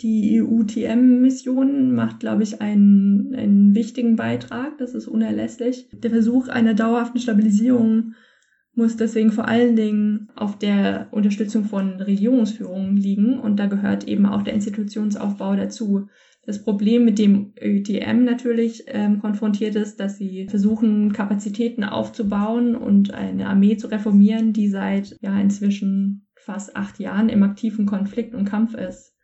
die EU-TM-Mission macht, glaube ich, einen, einen wichtigen Beitrag. Das ist unerlässlich. Der Versuch einer dauerhaften Stabilisierung muss deswegen vor allen Dingen auf der Unterstützung von Regierungsführungen liegen und da gehört eben auch der Institutionsaufbau dazu. Das Problem, mit dem ÖTM natürlich ähm, konfrontiert ist, dass sie versuchen, Kapazitäten aufzubauen und eine Armee zu reformieren, die seit ja inzwischen fast acht Jahren im aktiven Konflikt und Kampf ist.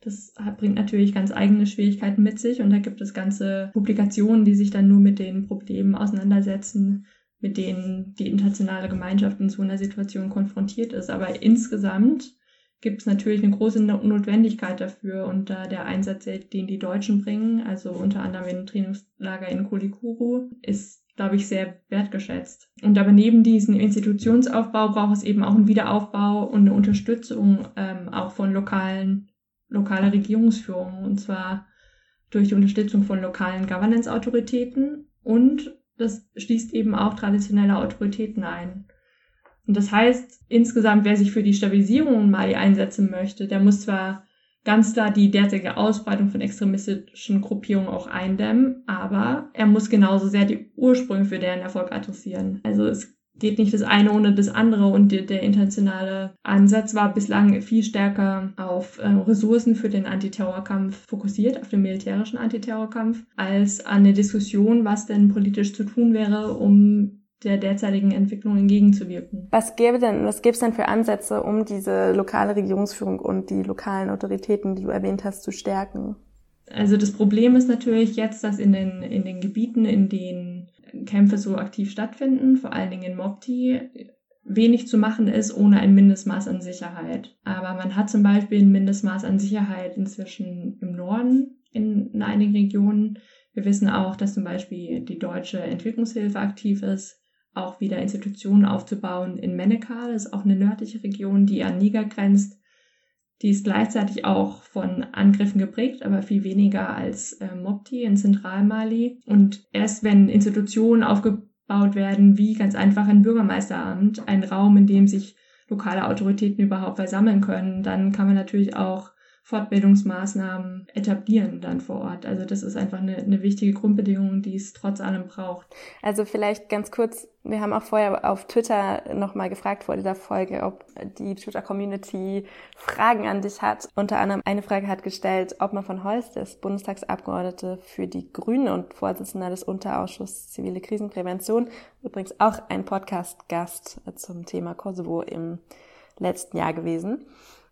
Das bringt natürlich ganz eigene Schwierigkeiten mit sich und da gibt es ganze Publikationen, die sich dann nur mit den Problemen auseinandersetzen, mit denen die internationale Gemeinschaft in so einer Situation konfrontiert ist. Aber insgesamt gibt es natürlich eine große Notwendigkeit dafür und da der Einsatz, den die Deutschen bringen, also unter anderem im Trainingslager in Kulikuru, ist glaube ich, sehr wertgeschätzt. Und aber neben diesem Institutionsaufbau braucht es eben auch einen Wiederaufbau und eine Unterstützung ähm, auch von lokalen, lokaler Regierungsführung. Und zwar durch die Unterstützung von lokalen Governance-Autoritäten und das schließt eben auch traditionelle Autoritäten ein. Und das heißt, insgesamt, wer sich für die Stabilisierung in Mali einsetzen möchte, der muss zwar ganz klar die derzeitige Ausbreitung von extremistischen Gruppierungen auch eindämmen, aber er muss genauso sehr die Ursprünge für deren Erfolg adressieren. Also es geht nicht das eine ohne das andere und der, der internationale Ansatz war bislang viel stärker auf äh, Ressourcen für den Antiterrorkampf fokussiert, auf den militärischen Antiterrorkampf, als an eine Diskussion, was denn politisch zu tun wäre, um der derzeitigen Entwicklung entgegenzuwirken. Was gäbe denn, was gäbe es denn für Ansätze, um diese lokale Regierungsführung und die lokalen Autoritäten, die du erwähnt hast, zu stärken? Also das Problem ist natürlich jetzt, dass in den, in den Gebieten, in denen Kämpfe so aktiv stattfinden, vor allen Dingen in Mopti, wenig zu machen ist ohne ein Mindestmaß an Sicherheit. Aber man hat zum Beispiel ein Mindestmaß an Sicherheit inzwischen im Norden in, in einigen Regionen. Wir wissen auch, dass zum Beispiel die deutsche Entwicklungshilfe aktiv ist auch wieder Institutionen aufzubauen in Menekal, das ist auch eine nördliche Region, die an Niger grenzt. Die ist gleichzeitig auch von Angriffen geprägt, aber viel weniger als äh, Mopti in Zentralmali. Und erst wenn Institutionen aufgebaut werden, wie ganz einfach ein Bürgermeisteramt, ein Raum, in dem sich lokale Autoritäten überhaupt versammeln können, dann kann man natürlich auch Fortbildungsmaßnahmen etablieren dann vor Ort. Also das ist einfach eine, eine wichtige Grundbedingung, die es trotz allem braucht. Also vielleicht ganz kurz, wir haben auch vorher auf Twitter nochmal gefragt vor dieser Folge, ob die Twitter-Community Fragen an dich hat. Unter anderem eine Frage hat gestellt, ob man von Holst ist, Bundestagsabgeordnete für die Grünen und Vorsitzender des Unterausschusses Zivile Krisenprävention. Übrigens auch ein Podcast-Gast zum Thema Kosovo im letzten Jahr gewesen.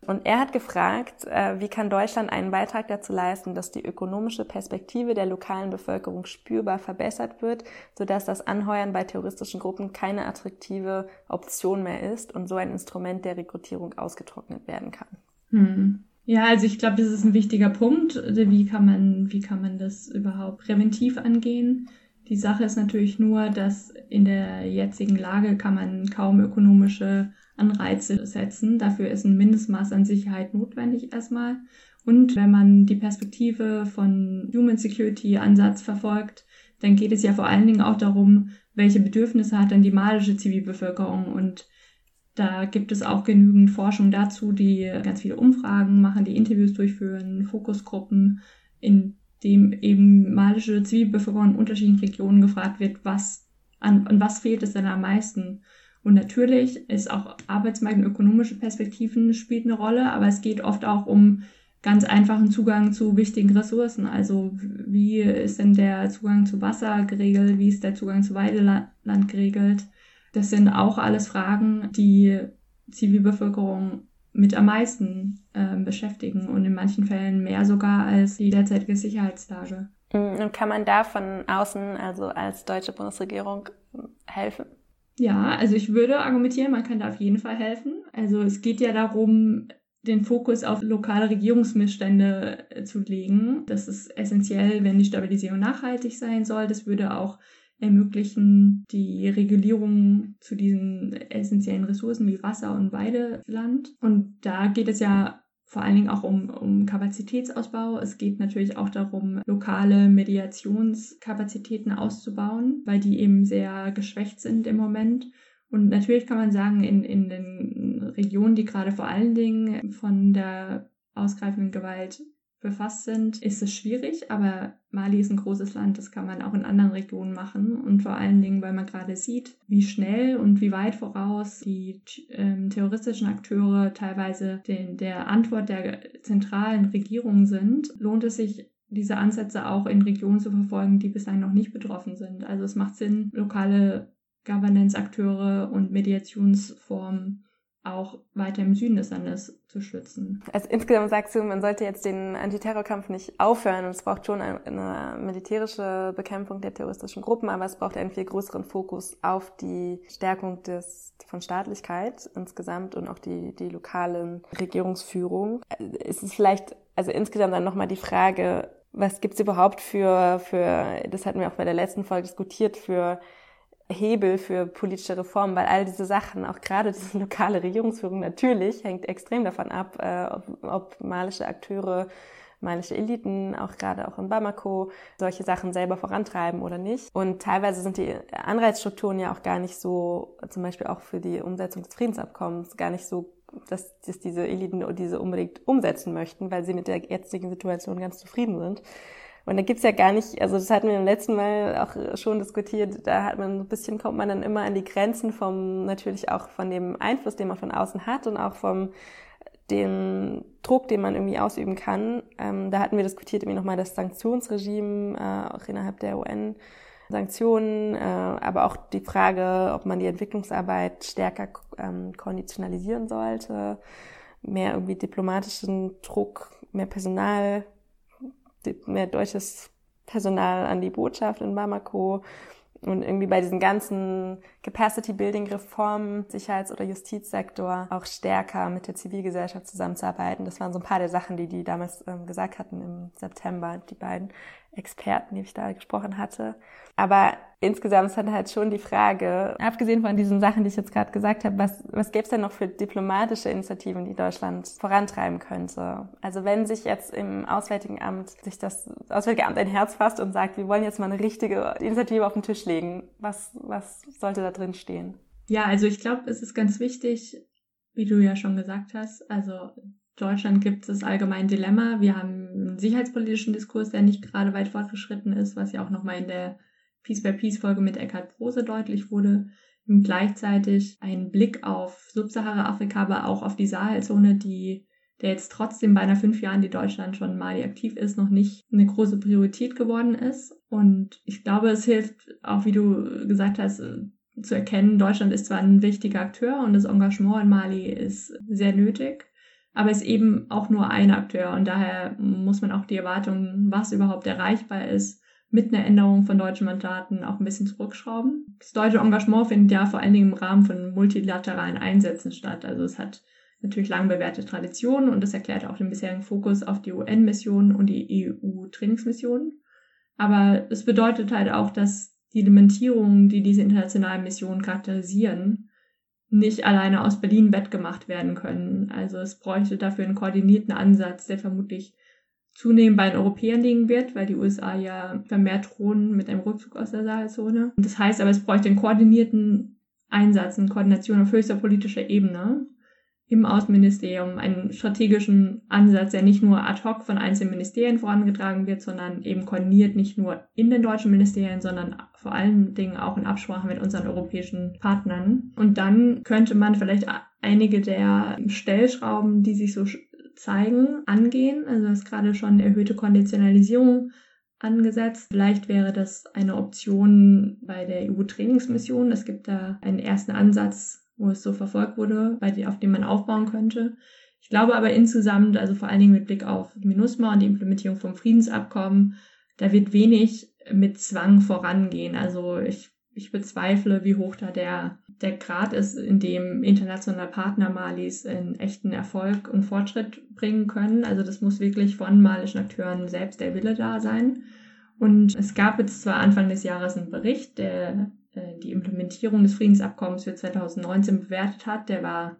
Und er hat gefragt, äh, wie kann Deutschland einen Beitrag dazu leisten, dass die ökonomische Perspektive der lokalen Bevölkerung spürbar verbessert wird, sodass das Anheuern bei terroristischen Gruppen keine attraktive Option mehr ist und so ein Instrument der Rekrutierung ausgetrocknet werden kann. Hm. Ja, also ich glaube, das ist ein wichtiger Punkt. Wie kann man, wie kann man das überhaupt präventiv angehen? Die Sache ist natürlich nur, dass in der jetzigen Lage kann man kaum ökonomische Anreize setzen. Dafür ist ein Mindestmaß an Sicherheit notwendig erstmal. Und wenn man die Perspektive von Human Security Ansatz verfolgt, dann geht es ja vor allen Dingen auch darum, welche Bedürfnisse hat denn die malische Zivilbevölkerung und da gibt es auch genügend Forschung dazu, die ganz viele Umfragen machen, die Interviews durchführen, Fokusgruppen, in dem eben malische Zivilbevölkerung in unterschiedlichen Regionen gefragt wird, was an, an was fehlt es denn am meisten? Und natürlich ist auch Arbeitsmarkt und ökonomische Perspektiven spielt eine Rolle, aber es geht oft auch um ganz einfachen Zugang zu wichtigen Ressourcen. Also wie ist denn der Zugang zu Wasser geregelt? Wie ist der Zugang zu Weideland geregelt? Das sind auch alles Fragen, die Zivilbevölkerung mit am meisten äh, beschäftigen und in manchen Fällen mehr sogar als die derzeitige Sicherheitslage. Und kann man da von außen, also als deutsche Bundesregierung, helfen? Ja, also ich würde argumentieren, man kann da auf jeden Fall helfen. Also es geht ja darum, den Fokus auf lokale Regierungsmissstände äh, zu legen. Das ist essentiell, wenn die Stabilisierung nachhaltig sein soll. Das würde auch ermöglichen die Regulierung zu diesen essentiellen Ressourcen wie Wasser und Weideland. Und da geht es ja vor allen Dingen auch um, um Kapazitätsausbau. Es geht natürlich auch darum, lokale Mediationskapazitäten auszubauen, weil die eben sehr geschwächt sind im Moment. Und natürlich kann man sagen, in, in den Regionen, die gerade vor allen Dingen von der ausgreifenden Gewalt befasst sind, ist es schwierig, aber Mali ist ein großes Land, das kann man auch in anderen Regionen machen und vor allen Dingen, weil man gerade sieht, wie schnell und wie weit voraus die ähm, terroristischen Akteure teilweise den, der Antwort der zentralen Regierung sind, lohnt es sich diese Ansätze auch in Regionen zu verfolgen, die bislang noch nicht betroffen sind. Also es macht Sinn, lokale Governance-Akteure und Mediationsformen auch weiter im Süden des Landes zu schützen. Also insgesamt sagst du, man sollte jetzt den Antiterrorkampf nicht aufhören und es braucht schon eine militärische Bekämpfung der terroristischen Gruppen, aber es braucht einen viel größeren Fokus auf die Stärkung des, von Staatlichkeit insgesamt und auch die, die lokalen Regierungsführung. Es ist vielleicht, also insgesamt dann nochmal die Frage, was gibt's überhaupt für, für, das hatten wir auch bei der letzten Folge diskutiert, für Hebel für politische Reformen, weil all diese Sachen, auch gerade diese lokale Regierungsführung natürlich, hängt extrem davon ab, äh, ob, ob malische Akteure, malische Eliten, auch gerade auch in Bamako, solche Sachen selber vorantreiben oder nicht. Und teilweise sind die Anreizstrukturen ja auch gar nicht so, zum Beispiel auch für die Umsetzung des Friedensabkommens, gar nicht so dass, dass diese Eliten diese unbedingt umsetzen möchten, weil sie mit der jetzigen Situation ganz zufrieden sind. Und da gibt's ja gar nicht, also das hatten wir im letzten Mal auch schon diskutiert, da hat man ein bisschen, kommt man dann immer an die Grenzen vom, natürlich auch von dem Einfluss, den man von außen hat und auch vom, den Druck, den man irgendwie ausüben kann. Ähm, da hatten wir diskutiert irgendwie nochmal das Sanktionsregime, äh, auch innerhalb der UN. Sanktionen, äh, aber auch die Frage, ob man die Entwicklungsarbeit stärker ähm, konditionalisieren sollte, mehr irgendwie diplomatischen Druck, mehr Personal mehr deutsches Personal an die Botschaft in Bamako und irgendwie bei diesen ganzen Capacity-Building-Reformen, Sicherheits- oder Justizsektor auch stärker mit der Zivilgesellschaft zusammenzuarbeiten. Das waren so ein paar der Sachen, die die damals ähm, gesagt hatten im September, die beiden Experten, die ich da gesprochen hatte. Aber insgesamt ist dann halt schon die Frage, abgesehen von diesen Sachen, die ich jetzt gerade gesagt habe, was, was gäbe es denn noch für diplomatische Initiativen, die Deutschland vorantreiben könnte? Also wenn sich jetzt im Auswärtigen Amt sich das Auswärtige Amt ein Herz fasst und sagt, wir wollen jetzt mal eine richtige Initiative auf den Tisch legen, was, was sollte da drin stehen? Ja, also ich glaube, es ist ganz wichtig, wie du ja schon gesagt hast, also Deutschland gibt es allgemein Dilemma. Wir haben einen sicherheitspolitischen Diskurs, der nicht gerade weit fortgeschritten ist, was ja auch nochmal in der Peace by Peace Folge mit Eckhard Prose deutlich wurde. Und gleichzeitig ein Blick auf Subsahara-Afrika, aber auch auf die Sahelzone, die der jetzt trotzdem bei einer fünf Jahren, die Deutschland schon Mali aktiv ist, noch nicht eine große Priorität geworden ist. Und ich glaube, es hilft auch, wie du gesagt hast, äh, zu erkennen, Deutschland ist zwar ein wichtiger Akteur und das Engagement in Mali ist sehr nötig, aber ist eben auch nur ein Akteur und daher muss man auch die Erwartungen, was überhaupt erreichbar ist, mit einer Änderung von deutschen Mandaten auch ein bisschen zurückschrauben. Das deutsche Engagement findet ja vor allen Dingen im Rahmen von multilateralen Einsätzen statt. Also es hat natürlich lang bewährte Traditionen und das erklärt auch den bisherigen Fokus auf die UN-Missionen und die EU-Trainingsmissionen. Aber es bedeutet halt auch, dass die Elementierungen, die diese internationalen Missionen charakterisieren, nicht alleine aus Berlin wettgemacht werden können. Also es bräuchte dafür einen koordinierten Ansatz, der vermutlich zunehmend bei den Europäern liegen wird, weil die USA ja vermehrt drohen mit einem Rückzug aus der Sahelzone. Das heißt aber, es bräuchte einen koordinierten Einsatz, eine Koordination auf höchster politischer Ebene im Außenministerium einen strategischen Ansatz, der nicht nur ad hoc von einzelnen Ministerien vorangetragen wird, sondern eben koordiniert nicht nur in den deutschen Ministerien, sondern vor allen Dingen auch in Absprache mit unseren europäischen Partnern. Und dann könnte man vielleicht einige der Stellschrauben, die sich so zeigen, angehen. Also ist gerade schon erhöhte Konditionalisierung angesetzt. Vielleicht wäre das eine Option bei der EU-Trainingsmission. Es gibt da einen ersten Ansatz wo es so verfolgt wurde, die, auf dem man aufbauen könnte. Ich glaube aber insgesamt, also vor allen Dingen mit Blick auf MINUSMA und die Implementierung vom Friedensabkommen, da wird wenig mit Zwang vorangehen. Also ich, ich bezweifle, wie hoch da der, der Grad ist, in dem internationale Partner Malis einen echten Erfolg und Fortschritt bringen können. Also das muss wirklich von malischen Akteuren selbst der Wille da sein. Und es gab jetzt zwar Anfang des Jahres einen Bericht, der äh, die Implementierung des Friedensabkommens für 2019 bewertet hat. Der war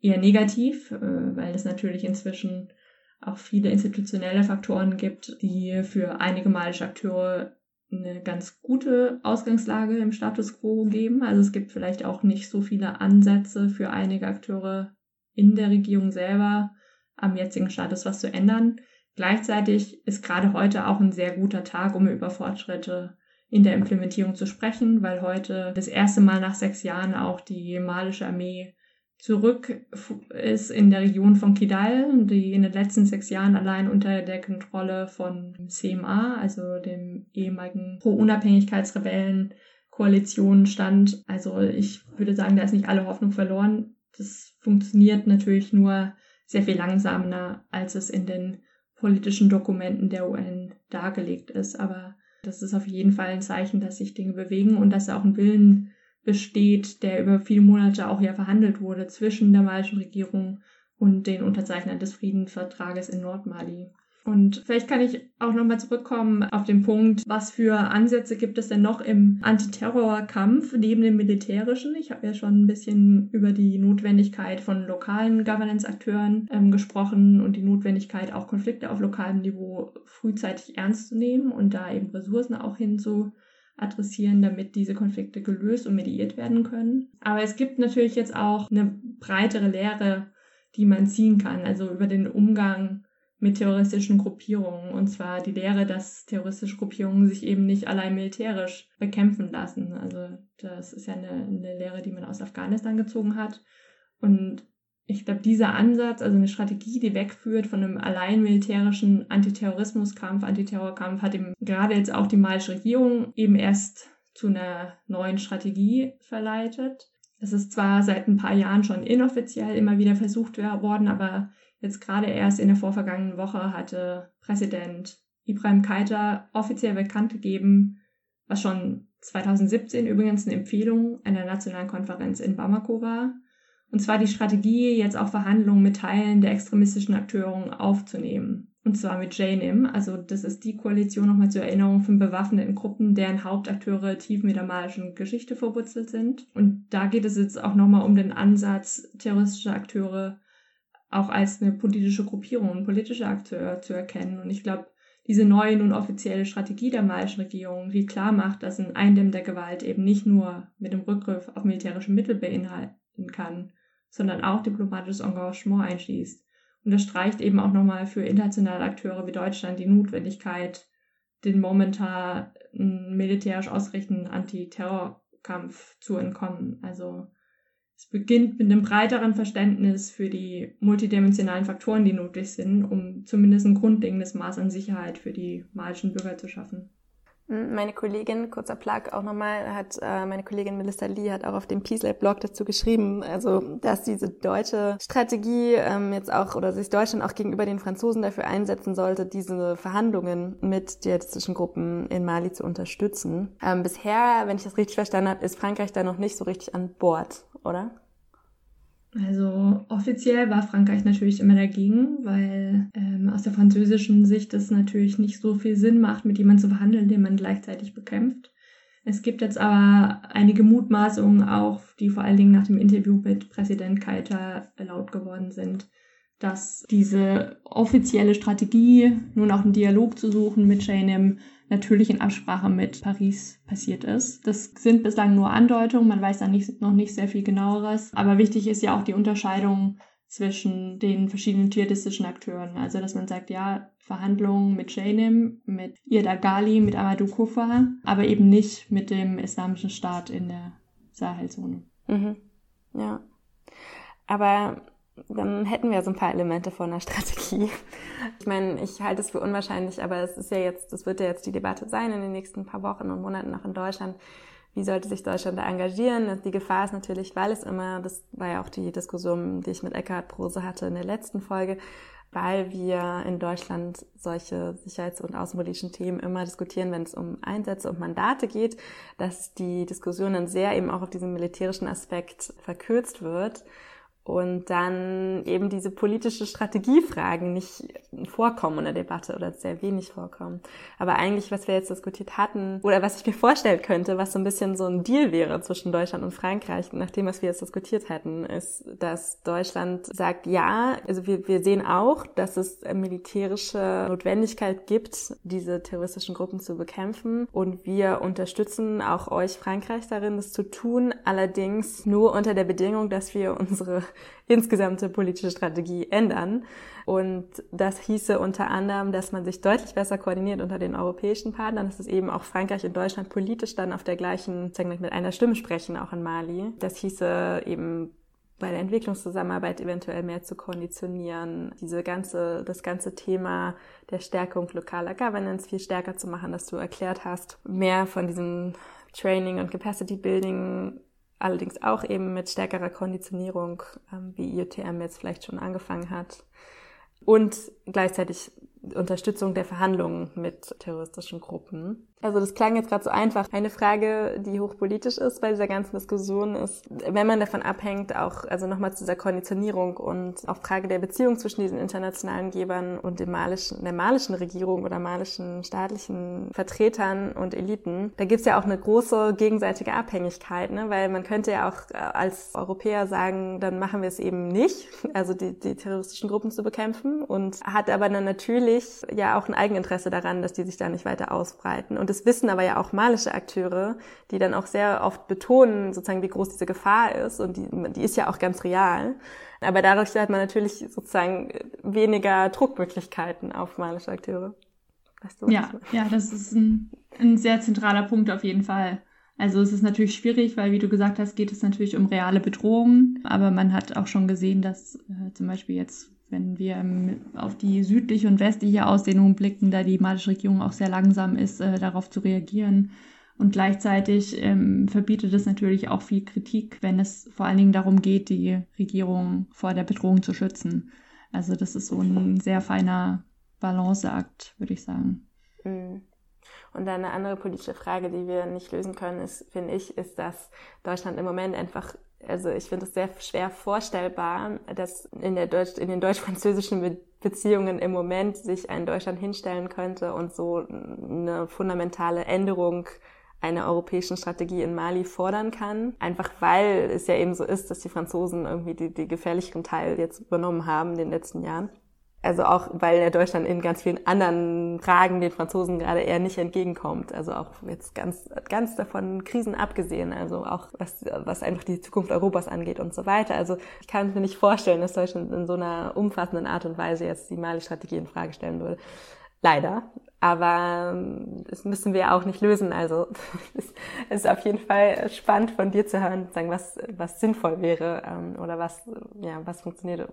eher negativ, äh, weil es natürlich inzwischen auch viele institutionelle Faktoren gibt, die für einige malische Akteure eine ganz gute Ausgangslage im Status quo geben. Also es gibt vielleicht auch nicht so viele Ansätze für einige Akteure in der Regierung selber am jetzigen Status was zu ändern. Gleichzeitig ist gerade heute auch ein sehr guter Tag, um über Fortschritte in der Implementierung zu sprechen, weil heute das erste Mal nach sechs Jahren auch die malische Armee zurück ist in der Region von Kidal, die in den letzten sechs Jahren allein unter der Kontrolle von CMA, also dem ehemaligen Pro-Unabhängigkeitsrebellen-Koalition stand. Also ich würde sagen, da ist nicht alle Hoffnung verloren. Das funktioniert natürlich nur sehr viel langsamer, als es in den politischen Dokumenten der UN dargelegt ist. Aber das ist auf jeden Fall ein Zeichen, dass sich Dinge bewegen und dass auch ein Willen besteht, der über viele Monate auch ja verhandelt wurde zwischen der malischen Regierung und den Unterzeichnern des Friedensvertrages in Nordmali. Und vielleicht kann ich auch nochmal zurückkommen auf den Punkt, was für Ansätze gibt es denn noch im Antiterrorkampf neben dem militärischen? Ich habe ja schon ein bisschen über die Notwendigkeit von lokalen Governance-Akteuren ähm, gesprochen und die Notwendigkeit, auch Konflikte auf lokalem Niveau frühzeitig ernst zu nehmen und da eben Ressourcen auch hinzu adressieren, damit diese Konflikte gelöst und mediiert werden können. Aber es gibt natürlich jetzt auch eine breitere Lehre, die man ziehen kann, also über den Umgang mit terroristischen Gruppierungen. Und zwar die Lehre, dass terroristische Gruppierungen sich eben nicht allein militärisch bekämpfen lassen. Also das ist ja eine, eine Lehre, die man aus Afghanistan gezogen hat. Und ich glaube, dieser Ansatz, also eine Strategie, die wegführt von einem allein militärischen Antiterrorismuskampf, Antiterrorkampf, hat eben gerade jetzt auch die malische Regierung eben erst zu einer neuen Strategie verleitet. Es ist zwar seit ein paar Jahren schon inoffiziell immer wieder versucht worden, aber jetzt gerade erst in der vorvergangenen Woche hatte Präsident Ibrahim Keita offiziell bekannt gegeben, was schon 2017 übrigens eine Empfehlung einer nationalen Konferenz in Bamako war, und zwar die Strategie, jetzt auch Verhandlungen mit Teilen der extremistischen Akteure aufzunehmen. Und zwar mit JNIM, also das ist die Koalition nochmal zur Erinnerung von bewaffneten Gruppen, deren Hauptakteure tief mit der malischen Geschichte verwurzelt sind. Und da geht es jetzt auch nochmal um den Ansatz, terroristische Akteure auch als eine politische Gruppierung, ein politischer Akteur zu erkennen. Und ich glaube, diese neue nun offizielle Strategie der malischen Regierung, die klar macht, dass ein Eindämmen der Gewalt eben nicht nur mit dem Rückgriff auf militärische Mittel beinhalten kann, sondern auch diplomatisches Engagement einschließt. Und das streicht eben auch nochmal für internationale Akteure wie Deutschland die Notwendigkeit, den momentan militärisch ausgerichteten Antiterrorkampf zu entkommen. Also es beginnt mit einem breiteren Verständnis für die multidimensionalen Faktoren, die nötig sind, um zumindest ein grundlegendes Maß an Sicherheit für die malischen Bürger zu schaffen. Meine Kollegin, kurzer Plug auch nochmal, hat äh, meine Kollegin Melissa Lee hat auch auf dem Peace Lab Blog dazu geschrieben, also dass diese deutsche Strategie ähm, jetzt auch oder sich Deutschland auch gegenüber den Franzosen dafür einsetzen sollte, diese Verhandlungen mit dschihadistischen Gruppen in Mali zu unterstützen. Ähm, bisher, wenn ich das richtig verstanden habe, ist Frankreich da noch nicht so richtig an Bord, oder? Also offiziell war Frankreich natürlich immer dagegen, weil ähm, aus der französischen Sicht es natürlich nicht so viel Sinn macht, mit jemandem zu verhandeln, den man gleichzeitig bekämpft. Es gibt jetzt aber einige Mutmaßungen auch, die vor allen Dingen nach dem Interview mit Präsident Keita laut geworden sind, dass diese offizielle Strategie, nun auch einen Dialog zu suchen mit JNM, natürlich in Absprache mit Paris passiert ist. Das sind bislang nur Andeutungen, man weiß da nicht, noch nicht sehr viel genaueres. Aber wichtig ist ja auch die Unterscheidung zwischen den verschiedenen dschihadistischen Akteuren. Also, dass man sagt, ja, Verhandlungen mit Jainim, mit Irda Ghali, mit Amadou Kufa, aber eben nicht mit dem islamischen Staat in der Sahelzone. Mhm. Ja. Aber dann hätten wir so ein paar Elemente von einer Strategie. Ich meine, ich halte es für unwahrscheinlich, aber es ist ja jetzt, das wird ja jetzt die Debatte sein in den nächsten paar Wochen und Monaten noch in Deutschland. Wie sollte sich Deutschland da engagieren? Die Gefahr ist natürlich, weil es immer, das war ja auch die Diskussion, die ich mit Eckhard Prose hatte in der letzten Folge, weil wir in Deutschland solche sicherheits- und außenpolitischen Themen immer diskutieren, wenn es um Einsätze und Mandate geht, dass die Diskussion dann sehr eben auch auf diesen militärischen Aspekt verkürzt wird und dann eben diese politische Strategiefragen nicht vorkommen in der Debatte oder sehr wenig vorkommen. Aber eigentlich, was wir jetzt diskutiert hatten, oder was ich mir vorstellen könnte, was so ein bisschen so ein Deal wäre zwischen Deutschland und Frankreich, nach dem, was wir jetzt diskutiert hätten, ist, dass Deutschland sagt, ja, also wir, wir sehen auch, dass es militärische Notwendigkeit gibt, diese terroristischen Gruppen zu bekämpfen. Und wir unterstützen auch euch, Frankreich, darin, das zu tun, allerdings nur unter der Bedingung, dass wir unsere insgesamte politische Strategie ändern. Und das hieße unter anderem, dass man sich deutlich besser koordiniert unter den europäischen Partnern, dass es eben auch Frankreich und Deutschland politisch dann auf der gleichen, sagen wir mit einer Stimme sprechen, auch in Mali. Das hieße eben bei der Entwicklungszusammenarbeit eventuell mehr zu konditionieren, diese ganze, das ganze Thema der Stärkung lokaler Governance viel stärker zu machen, dass du erklärt hast, mehr von diesem Training und Capacity Building allerdings auch eben mit stärkerer Konditionierung, ähm, wie IOTM jetzt vielleicht schon angefangen hat. Und gleichzeitig Unterstützung der Verhandlungen mit terroristischen Gruppen. Also das klang jetzt gerade so einfach. Eine Frage, die hochpolitisch ist bei dieser ganzen Diskussion, ist, wenn man davon abhängt, auch also nochmal zu dieser Konditionierung und auch Frage der Beziehung zwischen diesen internationalen Gebern und dem malischen, der malischen Regierung oder malischen staatlichen Vertretern und Eliten, da gibt's ja auch eine große gegenseitige Abhängigkeit, ne? weil man könnte ja auch äh, als Europäer sagen, dann machen wir es eben nicht, also die, die terroristischen Gruppen zu bekämpfen und hat aber dann natürlich ja auch ein Eigeninteresse daran, dass die sich da nicht weiter ausbreiten. Das wissen aber ja auch malische Akteure, die dann auch sehr oft betonen, sozusagen, wie groß diese Gefahr ist. Und die, die ist ja auch ganz real. Aber dadurch hat man natürlich sozusagen weniger Druckmöglichkeiten auf malische Akteure. Weißt du, ja, ja, das ist ein, ein sehr zentraler Punkt auf jeden Fall. Also es ist natürlich schwierig, weil wie du gesagt hast, geht es natürlich um reale Bedrohungen. Aber man hat auch schon gesehen, dass äh, zum Beispiel jetzt wenn wir auf die südliche und westliche Ausdehnung blicken, da die malische Regierung auch sehr langsam ist, äh, darauf zu reagieren. Und gleichzeitig ähm, verbietet es natürlich auch viel Kritik, wenn es vor allen Dingen darum geht, die Regierung vor der Bedrohung zu schützen. Also das ist so ein sehr feiner Balanceakt, würde ich sagen. Mhm. Und eine andere politische Frage, die wir nicht lösen können, ist, finde ich, ist, dass Deutschland im Moment einfach also ich finde es sehr schwer vorstellbar, dass in, der Deutsch, in den deutsch-französischen Beziehungen im Moment sich ein Deutschland hinstellen könnte und so eine fundamentale Änderung einer europäischen Strategie in Mali fordern kann. Einfach weil es ja eben so ist, dass die Franzosen irgendwie die, die gefährlicheren Teil jetzt übernommen haben in den letzten Jahren. Also auch, weil der Deutschland in ganz vielen anderen Fragen den Franzosen gerade eher nicht entgegenkommt. Also auch jetzt ganz, ganz davon Krisen abgesehen. Also auch was, was einfach die Zukunft Europas angeht und so weiter. Also ich kann mir nicht vorstellen, dass Deutschland in so einer umfassenden Art und Weise jetzt die Mali-Strategie in Frage stellen würde. Leider. Aber ähm, das müssen wir auch nicht lösen. Also es ist auf jeden Fall spannend von dir zu hören, sagen, was, was sinnvoll wäre ähm, oder was, ja, was funktioniert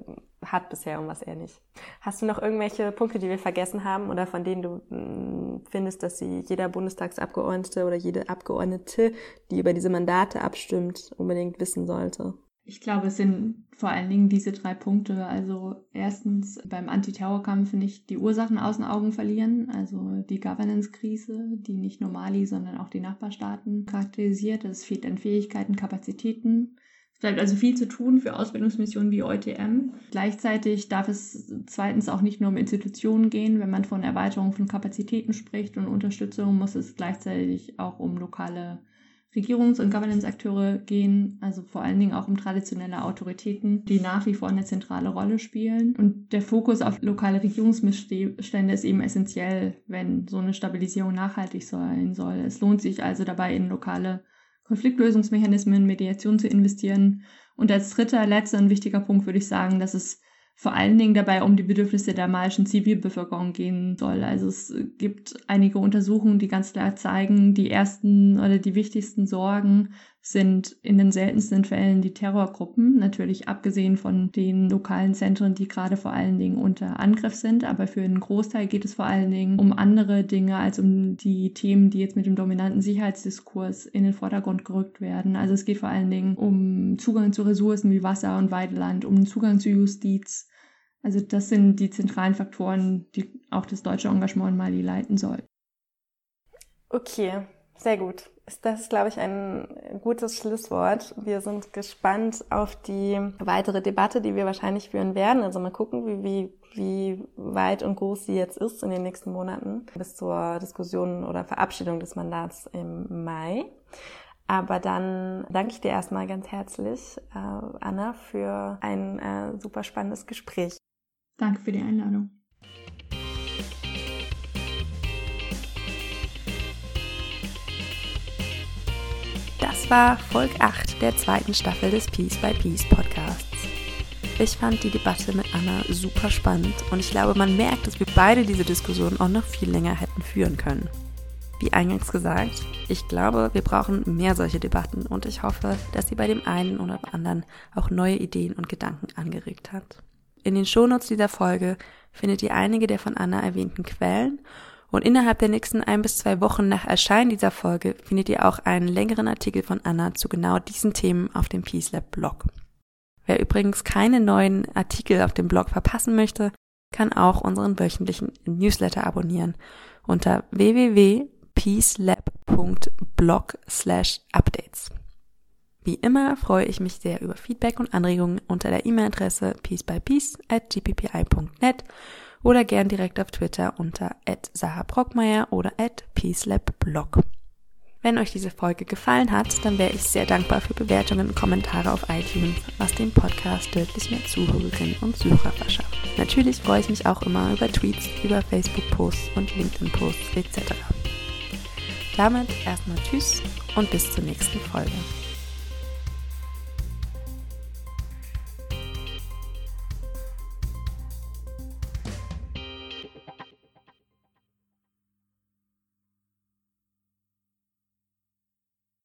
hat bisher und was eher nicht. Hast du noch irgendwelche Punkte, die wir vergessen haben oder von denen du mm, findest, dass sie jeder Bundestagsabgeordnete oder jede Abgeordnete, die über diese Mandate abstimmt, unbedingt wissen sollte? Ich glaube, es sind vor allen Dingen diese drei Punkte. Also erstens beim Antiterrorkampf nicht die Ursachen aus den Augen verlieren, also die Governance-Krise, die nicht nur Mali, sondern auch die Nachbarstaaten charakterisiert. Es fehlt an Fähigkeiten, Kapazitäten. Es bleibt also viel zu tun für Ausbildungsmissionen wie EUTM. Gleichzeitig darf es zweitens auch nicht nur um Institutionen gehen. Wenn man von Erweiterung von Kapazitäten spricht und Unterstützung, muss es gleichzeitig auch um lokale Regierungs- und Governance-Akteure gehen, also vor allen Dingen auch um traditionelle Autoritäten, die nach wie vor eine zentrale Rolle spielen. Und der Fokus auf lokale Regierungsmissstände ist eben essentiell, wenn so eine Stabilisierung nachhaltig sein soll. Es lohnt sich also dabei, in lokale Konfliktlösungsmechanismen, Mediation zu investieren. Und als dritter, letzter und wichtiger Punkt würde ich sagen, dass es vor allen Dingen dabei um die Bedürfnisse der malischen Zivilbevölkerung gehen soll. Also es gibt einige Untersuchungen, die ganz klar zeigen, die ersten oder die wichtigsten Sorgen sind in den seltensten Fällen die Terrorgruppen, natürlich abgesehen von den lokalen Zentren, die gerade vor allen Dingen unter Angriff sind. Aber für einen Großteil geht es vor allen Dingen um andere Dinge als um die Themen, die jetzt mit dem dominanten Sicherheitsdiskurs in den Vordergrund gerückt werden. Also es geht vor allen Dingen um Zugang zu Ressourcen wie Wasser und Weideland, um Zugang zu Justiz, Also das sind die zentralen Faktoren, die auch das deutsche Engagement in Mali leiten soll. Okay, sehr gut. Das ist, glaube ich, ein gutes Schlusswort. Wir sind gespannt auf die weitere Debatte, die wir wahrscheinlich führen werden. Also mal gucken, wie, wie, wie weit und groß sie jetzt ist in den nächsten Monaten bis zur Diskussion oder Verabschiedung des Mandats im Mai. Aber dann danke ich dir erstmal ganz herzlich, äh, Anna, für ein äh, super spannendes Gespräch. Danke für die Einladung. Das war Folge 8 der zweiten Staffel des Peace by Peace Podcasts. Ich fand die Debatte mit Anna super spannend und ich glaube, man merkt, dass wir beide diese Diskussion auch noch viel länger hätten führen können. Wie eingangs gesagt, ich glaube, wir brauchen mehr solche Debatten und ich hoffe, dass sie bei dem einen oder anderen auch neue Ideen und Gedanken angeregt hat. In den Shownotes dieser Folge findet ihr einige der von Anna erwähnten Quellen und innerhalb der nächsten ein bis zwei Wochen nach Erscheinen dieser Folge findet ihr auch einen längeren Artikel von Anna zu genau diesen Themen auf dem Peace Lab Blog. Wer übrigens keine neuen Artikel auf dem Blog verpassen möchte, kann auch unseren wöchentlichen Newsletter abonnieren unter www.peacelab.blog/updates. Wie immer freue ich mich sehr über Feedback und Anregungen unter der E-Mail-Adresse peacebypeace at gppi.net oder gern direkt auf Twitter unter @sarah oder @peacelabblog. Wenn euch diese Folge gefallen hat, dann wäre ich sehr dankbar für Bewertungen und Kommentare auf iTunes, was dem Podcast deutlich mehr Zuhörerinnen und Zuhörer verschafft. Natürlich freue ich mich auch immer über Tweets, über Facebook-Posts und LinkedIn-Posts etc. Damit erstmal Tschüss und bis zur nächsten Folge.